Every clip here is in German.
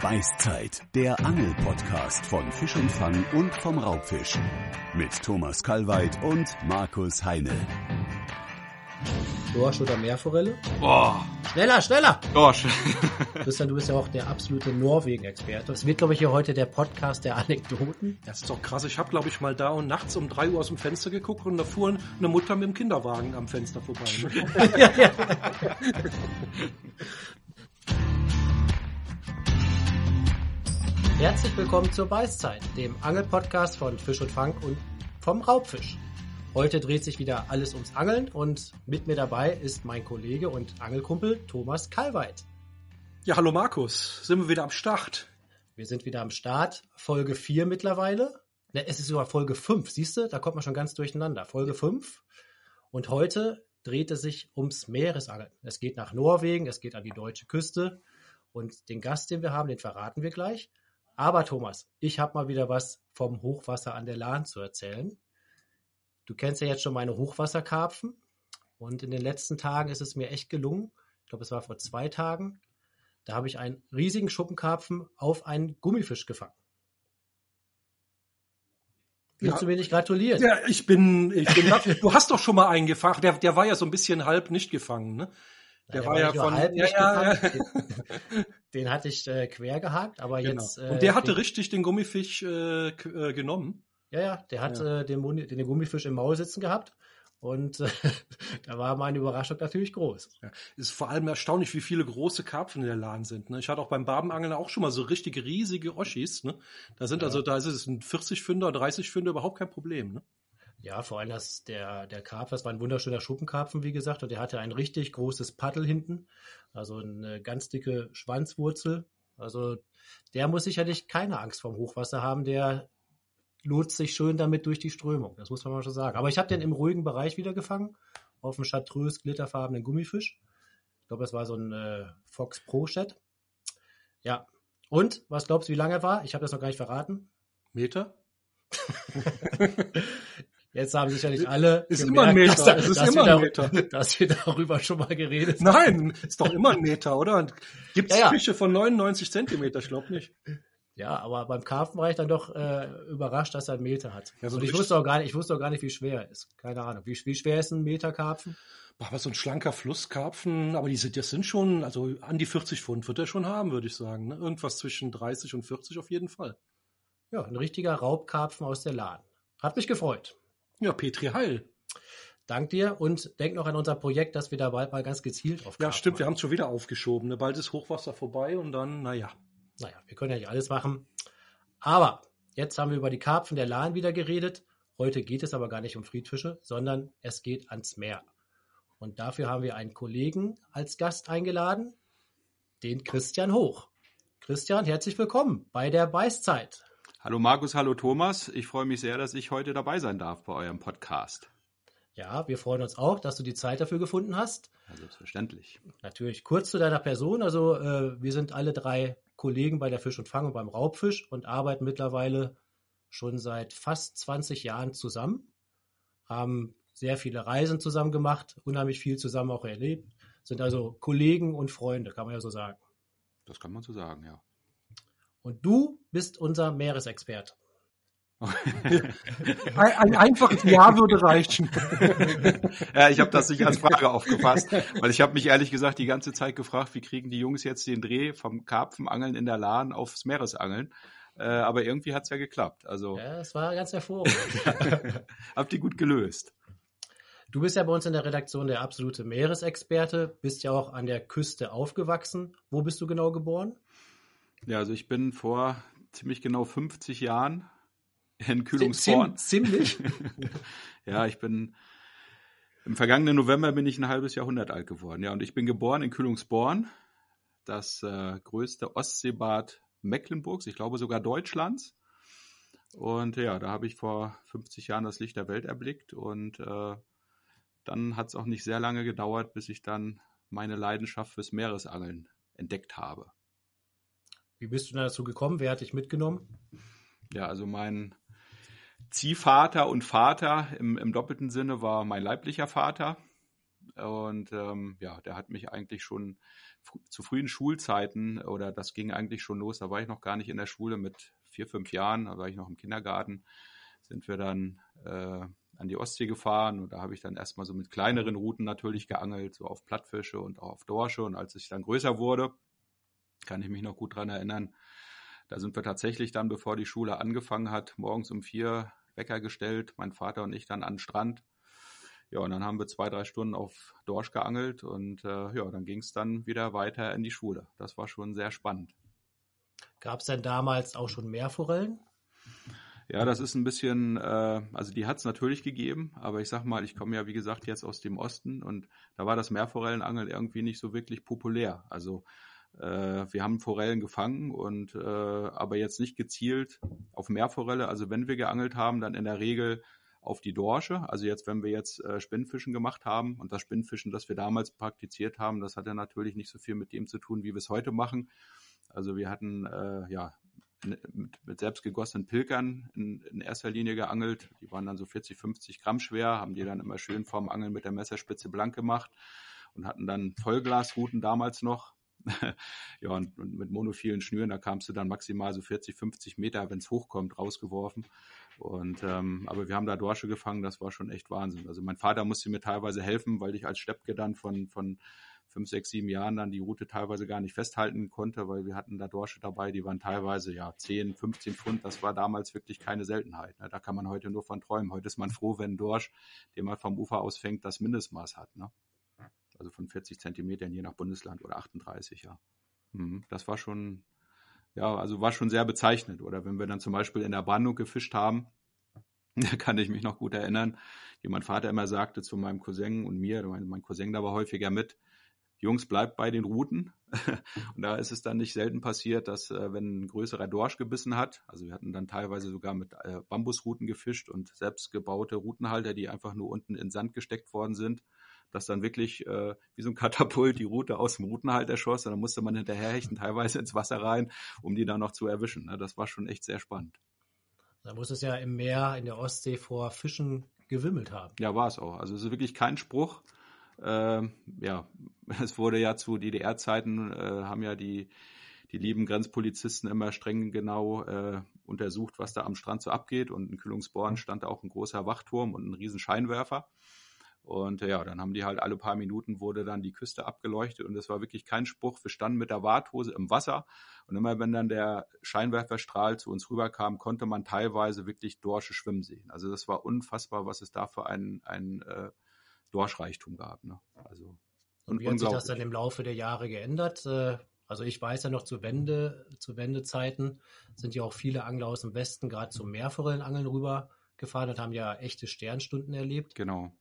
Beißzeit, der Angel-Podcast von Fisch und Fang und vom Raubfisch. Mit Thomas Kalweit und Markus Heine. Dorsch oder Meerforelle? Boah. Schneller, schneller! Dorsch. Christian, du bist ja auch der absolute Norwegen-Experte. Das wird, glaube ich, hier heute der Podcast der Anekdoten. Das ist doch krass. Ich habe, glaube ich, mal da und nachts um drei Uhr aus dem Fenster geguckt und da fuhr eine Mutter mit dem Kinderwagen am Fenster vorbei. Ne? Herzlich willkommen zur Beißzeit, dem Angel-Podcast von Fisch und Fang und vom Raubfisch. Heute dreht sich wieder alles ums Angeln und mit mir dabei ist mein Kollege und Angelkumpel Thomas Kalweit. Ja, hallo Markus. Sind wir wieder am Start? Wir sind wieder am Start. Folge 4 mittlerweile. Ne, es ist sogar Folge 5, siehst du? Da kommt man schon ganz durcheinander. Folge 5. Und heute dreht es sich ums Meeresangeln. Es geht nach Norwegen, es geht an die deutsche Küste. Und den Gast, den wir haben, den verraten wir gleich. Aber Thomas, ich habe mal wieder was vom Hochwasser an der Lahn zu erzählen. Du kennst ja jetzt schon meine Hochwasserkarpfen. Und in den letzten Tagen ist es mir echt gelungen. Ich glaube, es war vor zwei Tagen. Da habe ich einen riesigen Schuppenkarpfen auf einen Gummifisch gefangen. Willst Ja. du mir nicht gratulieren? Ja, ich bin, ich bin, du hast doch schon mal einen gefangen. Der, der war ja so ein bisschen halb nicht gefangen, ne? Der, war, ja nicht nur von, halb ja, ja. Den, den hatte ich äh, quer gehakt, aber genau. jetzt. Äh, Und der hatte den, richtig den Gummifisch äh, äh, genommen. Ja, ja, der hat Äh, den, den Gummifisch im Maul sitzen gehabt. Und äh, da war meine Überraschung natürlich groß. Ja. Ist vor allem erstaunlich, wie viele große Karpfen in der Lahn sind. Ne? Ich hatte auch beim Barbenangeln auch schon mal so richtig riesige Oschis. Ne? Da sind Ja. also, da ist es ein 40 Fünder, 30 Fünder überhaupt kein Problem. Ne? Ja, vor allem das, der, der Karpfen, das war ein wunderschöner Schuppenkarpfen, wie gesagt, und der hatte ein richtig großes Paddel hinten, also eine ganz dicke Schwanzwurzel. Also der muss sicherlich keine Angst vorm Hochwasser haben, der lohnt sich schön damit durch die Strömung, das muss man mal schon sagen. Aber ich habe den im ruhigen Bereich wieder gefangen, auf einem chartreuse glitterfarbenen Gummifisch. Ich glaube, das war so ein äh, Fox Pro Chat. Ja. Und, was glaubst du, wie lange er war? Ich habe das noch gar nicht verraten. Meter? Jetzt haben sicherlich alle Ist gemerkt, immer ein Meter, dass, da- es ist dass immer wir ein Meter. dass wir darüber schon mal geredet haben. Nein, ist doch immer ein Meter, oder? Gibt es Ja, ja. Fische von 99 Zentimeter? Ich glaube nicht. Ja, aber beim Karpfen war ich dann doch äh, überrascht, dass er einen Meter hat. Ja, so Und ich wusste auch gar nicht, ich wusste auch gar nicht, wie schwer er ist. Keine Ahnung. Wie, wie schwer ist ein Meter Karpfen? Aber so ein schlanker Flusskarpfen, aber die sind, das sind schon, also an die 40 Pfund wird er schon haben, würde ich sagen. Ne? Irgendwas zwischen 30 und 40 auf jeden Fall. Ja, ein richtiger Raubkarpfen aus der Lahn. Hat mich gefreut. Ja, Petri Heil. Dank dir und denk noch an unser Projekt, dass wir da bald mal ganz gezielt auf Ja, stimmt, wir machen. haben es schon wieder aufgeschoben. Ne? Bald ist Hochwasser vorbei und dann, naja. Naja, wir können ja nicht alles machen. Aber jetzt haben wir über die Karpfen der Lahn wieder geredet. Heute geht es aber gar nicht um Friedfische, sondern es geht ans Meer. Und dafür haben wir einen Kollegen als Gast eingeladen, den Christian Hoch. Christian, herzlich willkommen bei der Beißzeit. Hallo Markus, hallo Thomas. Ich freue mich sehr, dass ich heute dabei sein darf bei eurem Podcast. Ja, wir freuen uns auch, dass du die Zeit dafür gefunden hast. Ja, selbstverständlich. Natürlich kurz zu deiner Person. Also äh, wir sind alle drei Kollegen bei der Fisch und Fang und beim Raubfisch und arbeiten mittlerweile schon seit fast 20 Jahren zusammen. Haben sehr viele Reisen zusammen gemacht, unheimlich viel zusammen auch erlebt. Sind also Kollegen und Freunde, kann man ja so sagen. Das kann man so sagen, ja. Und du bist unser Meeresexperte. Ein, ein einfaches Ja würde reichen. ja, ich habe das nicht als Frage aufgefasst, weil ich habe mich ehrlich gesagt die ganze Zeit gefragt, wie kriegen die Jungs jetzt den Dreh vom Karpfenangeln in der Lahn aufs Meeresangeln. Äh, aber irgendwie hat's ja geklappt. Also Ja, das war ganz hervorragend. habt ihr gut gelöst. Du bist ja bei uns in der Redaktion der absolute Meeresexperte, bist ja auch an der Küste aufgewachsen. Wo bist du genau geboren? Ja, also ich bin vor ziemlich genau 50 Jahren in Kühlungsborn. Ziem- Ziemlich. Ja, ich bin im vergangenen November bin ich ein halbes Jahrhundert alt geworden. Ja, und ich bin geboren in Kühlungsborn, das äh, größte Ostseebad Mecklenburgs, ich glaube sogar Deutschlands. Und ja, da habe ich vor 50 Jahren das Licht der Welt erblickt und äh, dann hat es auch nicht sehr lange gedauert, bis ich dann meine Leidenschaft fürs Meeresangeln entdeckt habe. Wie bist du denn dazu gekommen? Wer hat dich mitgenommen? Ja, also mein Ziehvater und Vater im, im doppelten Sinne war mein leiblicher Vater. Und ähm, ja, der hat mich eigentlich schon fr zu frühen Schulzeiten oder das ging eigentlich schon los. Da war ich noch gar nicht in der Schule mit vier, fünf Jahren, da war ich noch im Kindergarten, sind wir dann äh, an die Ostsee gefahren und da habe ich dann erstmal so mit kleineren Routen natürlich geangelt, so auf Plattfische und auch auf Dorsche. Und als ich dann größer wurde, kann ich mich noch gut dran erinnern, da sind wir tatsächlich dann, bevor die Schule angefangen hat, morgens um vier Wecker gestellt, mein Vater und ich dann an den Strand. Ja, und dann haben wir zwei, drei Stunden auf Dorsch geangelt und äh, ja, dann ging es dann wieder weiter in die Schule. Das war schon sehr spannend. Gab es denn damals auch schon Meerforellen? Ja, das ist ein bisschen, äh, also die hat es natürlich gegeben, aber ich sag mal, ich komme ja wie gesagt jetzt aus dem Osten und da war das Meerforellenangeln irgendwie nicht so wirklich populär. Also wir haben Forellen gefangen und äh, aber jetzt nicht gezielt auf Meerforelle. Also wenn wir geangelt haben, dann in der Regel auf die Dorsche. Also jetzt, wenn wir jetzt äh, Spinnfischen gemacht haben und das Spinnfischen, das wir damals praktiziert haben, das hatte natürlich nicht so viel mit dem zu tun, wie wir es heute machen. Also wir hatten äh, ja mit, mit selbst gegossenen Pilkern in, in, erster Linie geangelt. Die waren dann so 40, 50 Gramm schwer, haben die dann immer schön vorm Angeln mit der Messerspitze blank gemacht und hatten dann Vollglasruten damals noch. ja, und, und, mit monophilen Schnüren, da kamst du dann maximal so 40, 50 Meter, wenn es hochkommt, rausgeworfen. Und ähm, aber wir haben da Dorsche gefangen, das war schon echt Wahnsinn. Also mein Vater musste mir teilweise helfen, weil ich als Steppke dann von, von fünf, sechs, sieben Jahren dann die Route teilweise gar nicht festhalten konnte, weil wir hatten da Dorsche dabei, die waren teilweise ja 10, 15 Pfund. Das war damals wirklich keine Seltenheit. Ne? Da kann man heute nur von träumen. Heute ist man froh, wenn ein Dorsch, den man vom Ufer aus fängt, das Mindestmaß hat. Ne? Also von 40 Zentimetern je nach Bundesland oder 38, ja. Mhm. Das war schon, ja, also war schon sehr bezeichnend. Oder wenn wir dann zum Beispiel in der Brandung gefischt haben, da kann ich mich noch gut erinnern, wie mein Vater immer sagte zu meinem Cousin und mir, mein Cousin da war häufiger mit, Jungs, bleibt bei den Routen. und da ist es dann nicht selten passiert, dass äh, wenn ein größerer Dorsch gebissen hat, also wir hatten dann teilweise sogar mit äh, Bambusrouten gefischt und selbstgebaute Routenhalter, die einfach nur unten in Sand gesteckt worden sind, dass dann wirklich äh, wie so ein Katapult die Route aus dem Routenhalter schoss und dann musste man hinterherhechten, teilweise ins Wasser rein, um die dann noch zu erwischen. Ne? Das war schon echt sehr spannend. Da muss es ja im Meer, in der Ostsee vor Fischen gewimmelt haben. Ja, war es auch. Also es ist wirklich kein Spruch. Ähm, ja, es wurde ja zu DDR-Zeiten, äh, haben ja die, die lieben Grenzpolizisten immer streng genau äh, untersucht, was da am Strand so abgeht. Und in Kühlungsborn stand da auch ein großer Wachturm und ein riesen Scheinwerfer. Und ja, dann haben die halt alle paar Minuten wurde dann die Küste abgeleuchtet und es war wirklich kein Spruch. Wir standen mit der Warthose im Wasser und immer wenn dann der Scheinwerferstrahl zu uns rüberkam, konnte man teilweise wirklich Dorsche schwimmen sehen. Also das war unfassbar, was es da für ein, ein äh, Dorschreichtum gab. Ne? Also und wie hat sich das dann im Laufe der Jahre geändert? Äh, also ich weiß ja noch zu Wende, zu Wendezeiten sind ja auch viele Angler aus dem Westen gerade zum Meerforellenangeln rübergefahren und haben ja echte Sternstunden erlebt. Genau.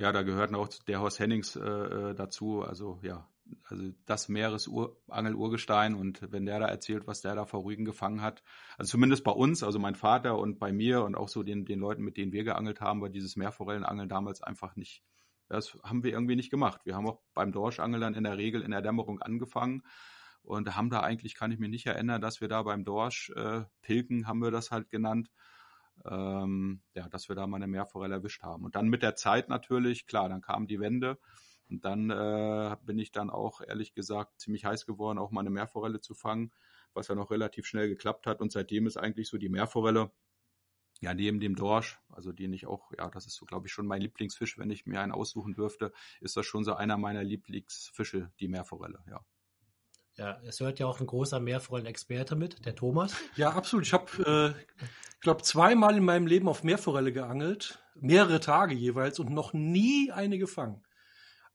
Ja, da gehörten auch der Horst Hennings äh, äh dazu. Also ja, also das Meeresangelurgestein und wenn der da erzählt, was der da vor Rügen gefangen hat, also zumindest bei uns, also mein Vater und bei mir und auch so den, den Leuten, mit denen wir geangelt haben, war dieses Meerforellenangeln damals einfach nicht, das haben wir irgendwie nicht gemacht. Wir haben auch beim Dorschangeln dann in der Regel in der Dämmerung angefangen und haben da eigentlich, kann ich mich nicht erinnern, dass wir da beim Dorsch, äh, Pilken haben wir das halt genannt, ähm, ja, dass wir da mal eine Meerforelle erwischt haben. Und dann mit der Zeit natürlich, klar, dann kam die Wende und dann äh, bin ich dann auch, ehrlich gesagt, ziemlich heiß geworden, auch mal eine Meerforelle zu fangen, was ja noch relativ schnell geklappt hat. Und seitdem ist eigentlich so die Meerforelle, ja, neben dem Dorsch, also den ich auch, ja, das ist so, glaube ich, schon mein Lieblingsfisch, wenn ich mir einen aussuchen dürfte, ist das schon so einer meiner Lieblingsfische, die Meerforelle, ja. Ja, es hört ja auch ein großer Meerforellen-Experte mit, der Thomas. Ja, absolut. Ich habe, äh, ich glaube, zweimal in meinem Leben auf Meerforelle geangelt, mehrere Tage jeweils und noch nie eine gefangen.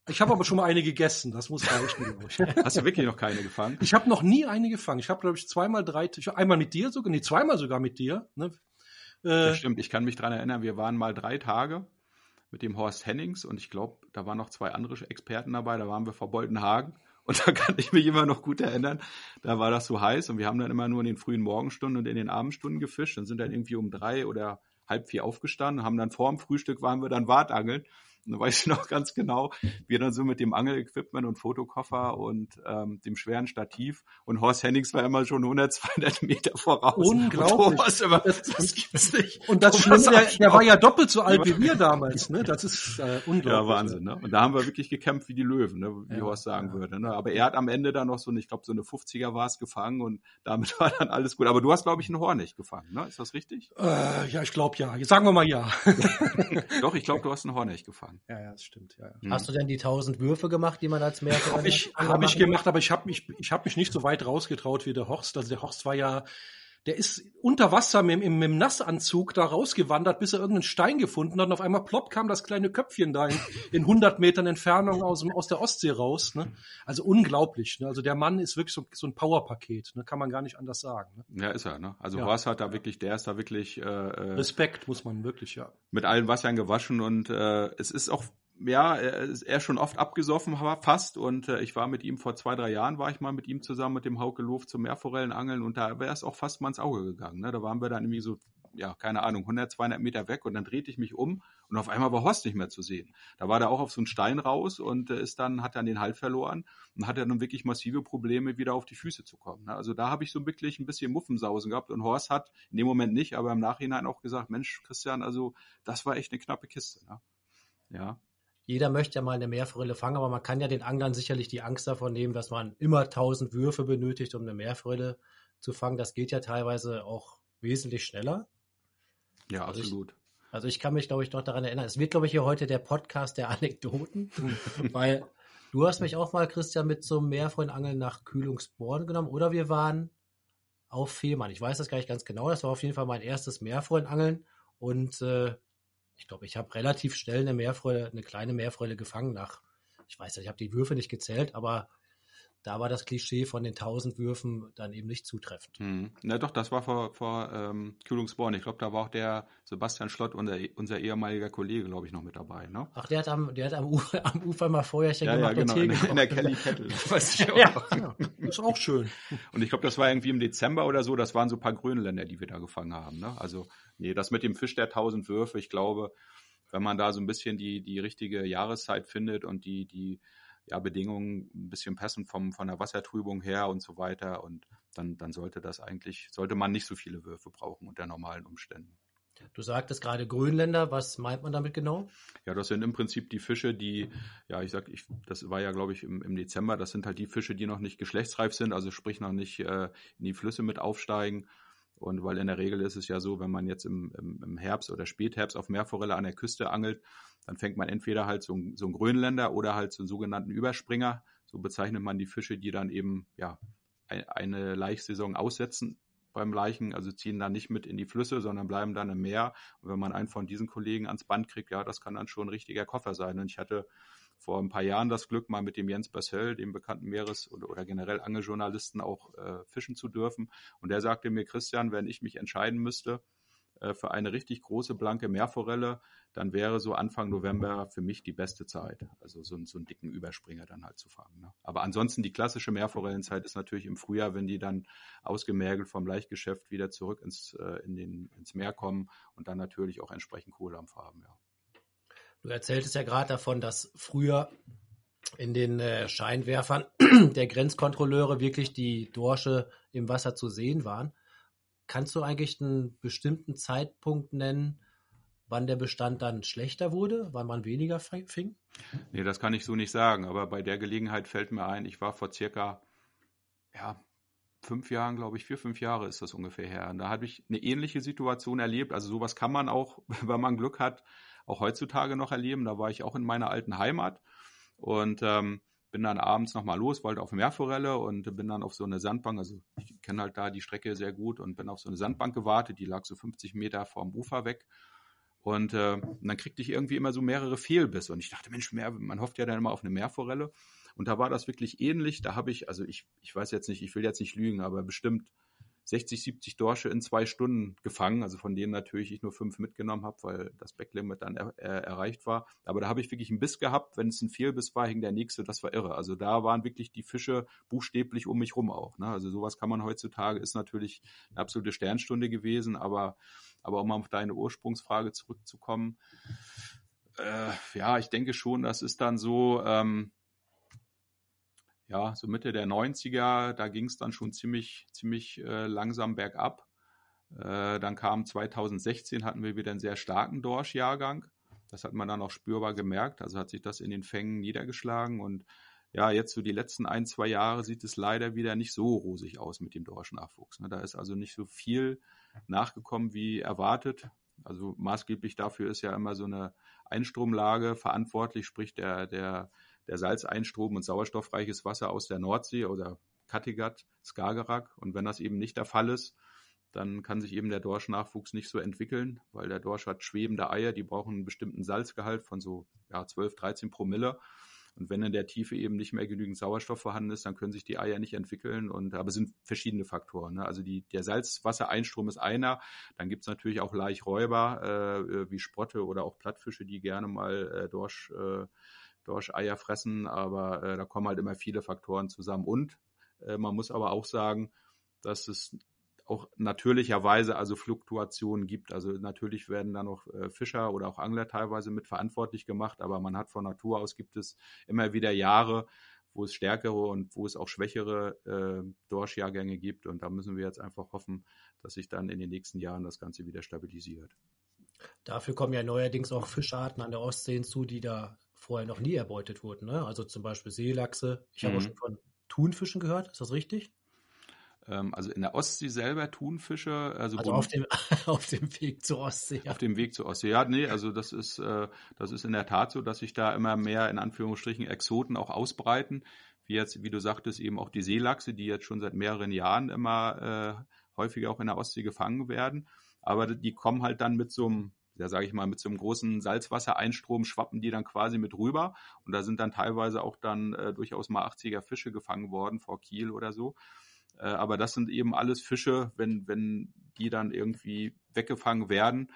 Ich habe aber schon mal eine gegessen, das muss reichen, glaube ich. Hast du wirklich noch keine gefangen? Ich habe noch nie eine gefangen. Ich habe, glaube ich, zweimal, drei, ich, einmal mit dir sogar, nee, zweimal sogar mit dir. Ne? Äh, das stimmt, ich kann mich dran erinnern, wir waren mal drei Tage mit dem Horst Hennings und ich glaube, da waren noch zwei andere Experten dabei, da waren wir vor Boltenhagen und da kann ich mich immer noch gut erinnern, da war das so heiß und wir haben dann immer nur in den frühen Morgenstunden und in den Abendstunden gefischt. Und sind dann irgendwie um drei oder halb vier aufgestanden, haben dann vor dem Frühstück waren wir dann Wartangeln da weiß ich noch ganz genau, wir dann so mit dem Angelequipment und Fotokoffer und ähm, dem schweren Stativ und Horst Hennings war immer schon 100, 200 Meter voraus. Unglaublich. Und immer, das, das gibt's nicht. Und das Schlimme, der, der war ja doppelt so alt wie wir damals, ne? Das ist äh, unglaublich. Ja, Wahnsinn, ne? Und da haben wir wirklich gekämpft wie die Löwen, ne? wie Ja, Horst sagen ja. würde. Ne? Aber er hat am Ende dann noch so, eine, ich glaube, so eine 50er war es gefangen und damit war dann alles gut. Aber du hast, glaube ich, einen Hornich gefangen, ne? Ist das richtig? Äh, ja, ich glaube ja. Sagen wir mal ja. Doch, ich glaube, du hast einen Hornich gefangen. Ja, ja, das stimmt. Ja, ja. Hast du denn die 1000 Würfe gemacht, die man als Habe Mehrfach ich, hab ich gemacht, aber ich habe mich, ich hab mich nicht so weit rausgetraut wie der Horst. Also der Horst war ja, der ist unter Wasser mit, mit, mit dem Nassanzug da rausgewandert, bis er irgendeinen Stein gefunden hat. Und auf einmal plopp kam das kleine Köpfchen da in, in 100 Metern Entfernung aus, dem, aus der Ostsee raus. Ne? Also unglaublich. Ne? Also der Mann ist wirklich so, so ein Powerpaket. Ne? Kann man gar nicht anders sagen. Ne? Ja, ist er, ne? Also Ja. Horst hat da wirklich, der ist da wirklich äh, äh, Respekt muss man wirklich, ja. mit allen Wassern gewaschen und äh, es ist auch ja, er er schon oft abgesoffen war fast und äh, ich war mit ihm vor zwei, drei Jahren war ich mal mit ihm zusammen mit dem Hauke Loof zum Meerforellenangeln und da wäre es auch fast mal ins Auge gegangen. Ne? Da waren wir dann irgendwie so, ja, keine Ahnung, 100, 200 Meter weg und dann drehte ich mich um und auf einmal war Horst nicht mehr zu sehen. Da war der auch auf so einen Stein raus und äh, ist dann, hat dann den Halt verloren und hat dann wirklich massive Probleme, wieder auf die Füße zu kommen. Ne? Also da habe ich so wirklich ein bisschen Muffensausen gehabt und Horst hat in dem Moment nicht, aber im Nachhinein auch gesagt, Mensch, Christian, also das war echt eine knappe Kiste. Ne? Ja, Jeder möchte ja mal eine Meerforelle fangen, aber man kann ja den Anglern sicherlich die Angst davon nehmen, dass man immer 1000 Würfe benötigt, um eine Meerforelle zu fangen. Das geht ja teilweise auch wesentlich schneller. ja, Also ich- absolut. Also ich kann mich, glaube ich, noch daran erinnern. Es wird, glaube ich, hier heute der Podcast der Anekdoten, weil du hast mich auch mal, Christian, mit zum Meerforellenangeln nach Kühlungsborn genommen oder wir waren auf Fehmarn. Ich weiß das gar nicht ganz genau. Das war auf jeden Fall mein erstes Meerforellenangeln und äh, ich glaube, ich habe relativ schnell eine Meerforelle, eine kleine Meerforelle gefangen nach, ich weiß nicht, ich habe die Würfe nicht gezählt, aber da war das Klischee von den 1000 Würfen dann eben nicht zutreffend. Hm. Na doch, das war vor, vor ähm, Kühlungsborn. Ich glaube, da war auch der Sebastian Schlott, unser, unser ehemaliger Kollege, glaube ich, noch mit dabei. Ne? Ach, der hat am, der hat am, Ufer, am Ufer mal Feuerchen Ja, ja, gemacht und genau. Tee In, gekocht. in der Kelly Kettle. Das weiß ich auch Ja. noch. ja. Ist auch schön. Und ich glaube, das war irgendwie im Dezember oder so. Das waren so ein paar Grönländer, die wir da gefangen haben. Ne? Also, nee, das mit dem Fisch der 1000 Würfe, ich glaube, wenn man da so ein bisschen die, die richtige Jahreszeit findet und die, die ja, Bedingungen ein bisschen passen vom, von der Wassertrübung her und so weiter. Und dann, dann sollte das eigentlich, sollte man nicht so viele Würfe brauchen unter normalen Umständen. Du sagtest gerade Grönländer, was meint man damit genau? Ja, das sind im Prinzip die Fische, die, ja, ich sag, ich, das war ja, glaube ich, im, im Dezember, das sind halt die Fische, die noch nicht geschlechtsreif sind, also sprich noch nicht äh, in die Flüsse mit aufsteigen. Und weil in der Regel ist es ja so, wenn man jetzt im, im, im Herbst oder Spätherbst auf Meerforelle an der Küste angelt, dann fängt man entweder halt so, ein- so einen Grönländer oder halt so einen sogenannten Überspringer. So bezeichnet man die Fische, die dann eben ja ein- eine Laichsaison aussetzen beim Leichen, also ziehen dann nicht mit in die Flüsse, sondern bleiben dann im Meer. Und wenn man einen von diesen Kollegen ans Band kriegt, ja, das kann dann schon ein richtiger Koffer sein. Und ich hatte vor ein paar Jahren das Glück, mal mit dem Jens Bassel, dem bekannten Meeres- oder, oder generell Angeljournalisten, auch äh, fischen zu dürfen. Und der sagte mir, Christian, wenn ich mich entscheiden müsste für eine richtig große blanke Meerforelle, dann wäre so Anfang November für mich die beste Zeit. Also so, einen- so einen dicken Überspringer dann halt zu fangen. Ne? Aber ansonsten die klassische Meerforellenzeit ist natürlich im Frühjahr, wenn die dann ausgemergelt vom Laichgeschäft wieder zurück ins, äh, in den, ins Meer kommen und dann natürlich auch entsprechend Kohldampf haben. Ja. Du erzähltest ja gerade davon, dass früher in den äh, Scheinwerfern der Grenzkontrolleure wirklich die Dorsche im Wasser zu sehen waren. Kannst du eigentlich einen bestimmten Zeitpunkt nennen, wann der Bestand dann schlechter wurde, wann man weniger fing-? Nee, das kann ich so nicht sagen, aber bei der Gelegenheit fällt mir ein, ich war vor circa, ja, fünf Jahren, glaube ich, vier, fünf Jahre ist das ungefähr her. Und da habe ich eine ähnliche Situation erlebt. Also sowas kann man auch, wenn man Glück hat, auch heutzutage noch erleben. Da war ich auch in meiner alten Heimat und ähm, bin dann abends nochmal los, wollte auf Meerforelle und bin dann auf so eine Sandbank, also ich kenne halt da die Strecke sehr gut und bin auf so eine Sandbank gewartet, die lag so 50 Meter vom Ufer weg. Und, äh, und dann kriegte ich irgendwie immer so mehrere Fehlbisse. Und ich dachte, Mensch, mehr, man hofft ja dann immer auf eine Meerforelle. Und da war das wirklich ähnlich. Da habe ich, also ich, ich weiß jetzt nicht, ich will jetzt nicht lügen, aber bestimmt 60, 70 Dorsche in zwei Stunden gefangen, also von denen natürlich ich nur fünf mitgenommen habe, weil das Backlimit dann er, er, erreicht war. Aber da habe ich wirklich einen Biss gehabt. Wenn es ein Fehlbiss war, hing der nächste. Das war irre. Also da waren wirklich die Fische buchstäblich um mich rum auch. Ne? Also sowas kann man heutzutage, ist natürlich eine absolute Sternstunde gewesen, aber, aber um auf deine Ursprungsfrage zurückzukommen, äh, ja, ich denke schon, das ist dann so, ähm, ja, so Mitte der 90er, da ging es dann schon ziemlich, ziemlich äh, langsam bergab. Äh, dann kam 2016, hatten wir wieder einen sehr starken Dorsch-Jahrgang. Das hat man dann auch spürbar gemerkt. Also hat sich das in den Fängen niedergeschlagen. Und ja, jetzt so die letzten ein, zwei Jahre sieht es leider wieder nicht so rosig aus mit dem Dorschnachwuchs. Ne? Da ist also nicht so viel nachgekommen wie erwartet. Also maßgeblich dafür ist ja immer so eine Einstromlage verantwortlich, sprich der, der, der Salzeinstrom und sauerstoffreiches Wasser aus der Nordsee oder Kattegat, Skagerrak. Und wenn das eben nicht der Fall ist, dann kann sich eben der Dorschnachwuchs nicht so entwickeln, weil der Dorsch hat schwebende Eier, die brauchen einen bestimmten Salzgehalt von so ja, 12, 13 Promille. Und wenn in der Tiefe eben nicht mehr genügend Sauerstoff vorhanden ist, dann können sich die Eier nicht entwickeln. Und aber es sind verschiedene Faktoren. Ne? Also die, der Salzwassereinstrom ist einer. Dann gibt es natürlich auch Laichräuber äh, wie Sprotte oder auch Plattfische, die gerne mal äh, Dorsch, äh, Dorscheier fressen. Aber äh, da kommen halt immer viele Faktoren zusammen. Und äh, man muss aber auch sagen, dass es auch natürlicherweise also Fluktuationen gibt. Also natürlich werden da noch äh, Fischer oder auch Angler teilweise mit verantwortlich gemacht, aber man hat von Natur aus gibt es immer wieder Jahre, wo es stärkere und wo es auch schwächere äh, Dorschjahrgänge gibt. Und da müssen wir jetzt einfach hoffen, dass sich dann in den nächsten Jahren das Ganze wieder stabilisiert. Dafür kommen ja neuerdings auch Fischarten an der Ostsee hinzu, die da vorher noch nie erbeutet wurden. Ne? Also zum Beispiel Seelachse. Ich mhm. habe auch schon von Thunfischen gehört. Ist das richtig? Ähm, also in der Ostsee selber Thunfische. Also, also auf, dem, auf dem Weg zur Ostsee. Ja. Auf dem Weg zur Ostsee. Ja, nee, also das ist, äh, das ist in der Tat so, dass sich da immer mehr in Anführungsstrichen Exoten auch ausbreiten. Wie jetzt, wie du sagtest, eben auch die Seelachse, die jetzt schon seit mehreren Jahren immer äh, häufiger auch in der Ostsee gefangen werden. Aber die kommen halt dann mit so einem ja, sage ich mal, mit so einem großen Salzwassereinstrom schwappen die dann quasi mit rüber. Und da sind dann teilweise auch dann äh, durchaus mal 80er Fische gefangen worden vor Kiel oder so. Äh, aber das sind eben alles Fische, wenn, wenn die dann irgendwie weggefangen werden,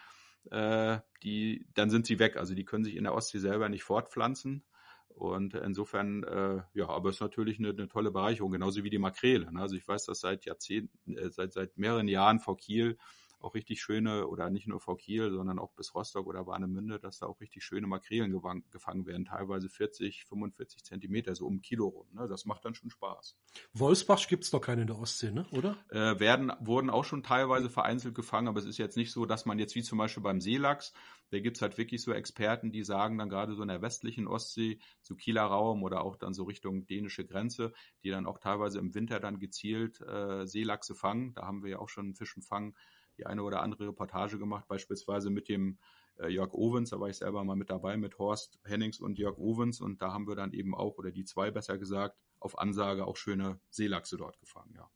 äh, die, dann sind sie weg. Also die können sich in der Ostsee selber nicht fortpflanzen. Und insofern, äh, ja, aber es ist natürlich eine, eine tolle Bereicherung, genauso wie die Makrele. Ne? Also ich weiß das seit Jahrzehnten, äh, seit, seit mehreren Jahren vor Kiel auch richtig schöne, oder nicht nur vor Kiel, sondern auch bis Rostock oder Warnemünde, dass da auch richtig schöne Makrelen gefangen werden, teilweise 40, 45 Zentimeter, so um Kilo rum. Ne? Das macht dann schon Spaß. Wolfsbach gibt es doch keine in der Ostsee, ne? oder? Äh, werden, wurden auch schon teilweise vereinzelt gefangen, aber es ist jetzt nicht so, dass man jetzt wie zum Beispiel beim Seelachs, da gibt es halt wirklich so Experten, die sagen dann gerade so in der westlichen Ostsee, so Kieler Raum oder auch dann so Richtung dänische Grenze, die dann auch teilweise im Winter dann gezielt äh, Seelachse fangen. Da haben wir ja auch schon Fischenfang die eine oder andere Reportage gemacht, beispielsweise mit dem äh, Jörg Owens, da war ich selber mal mit dabei, mit Horst Hennings und Jörg Owens und da haben wir dann eben auch, oder die zwei besser gesagt, auf Ansage auch schöne Seelachse dort gefangen, ja.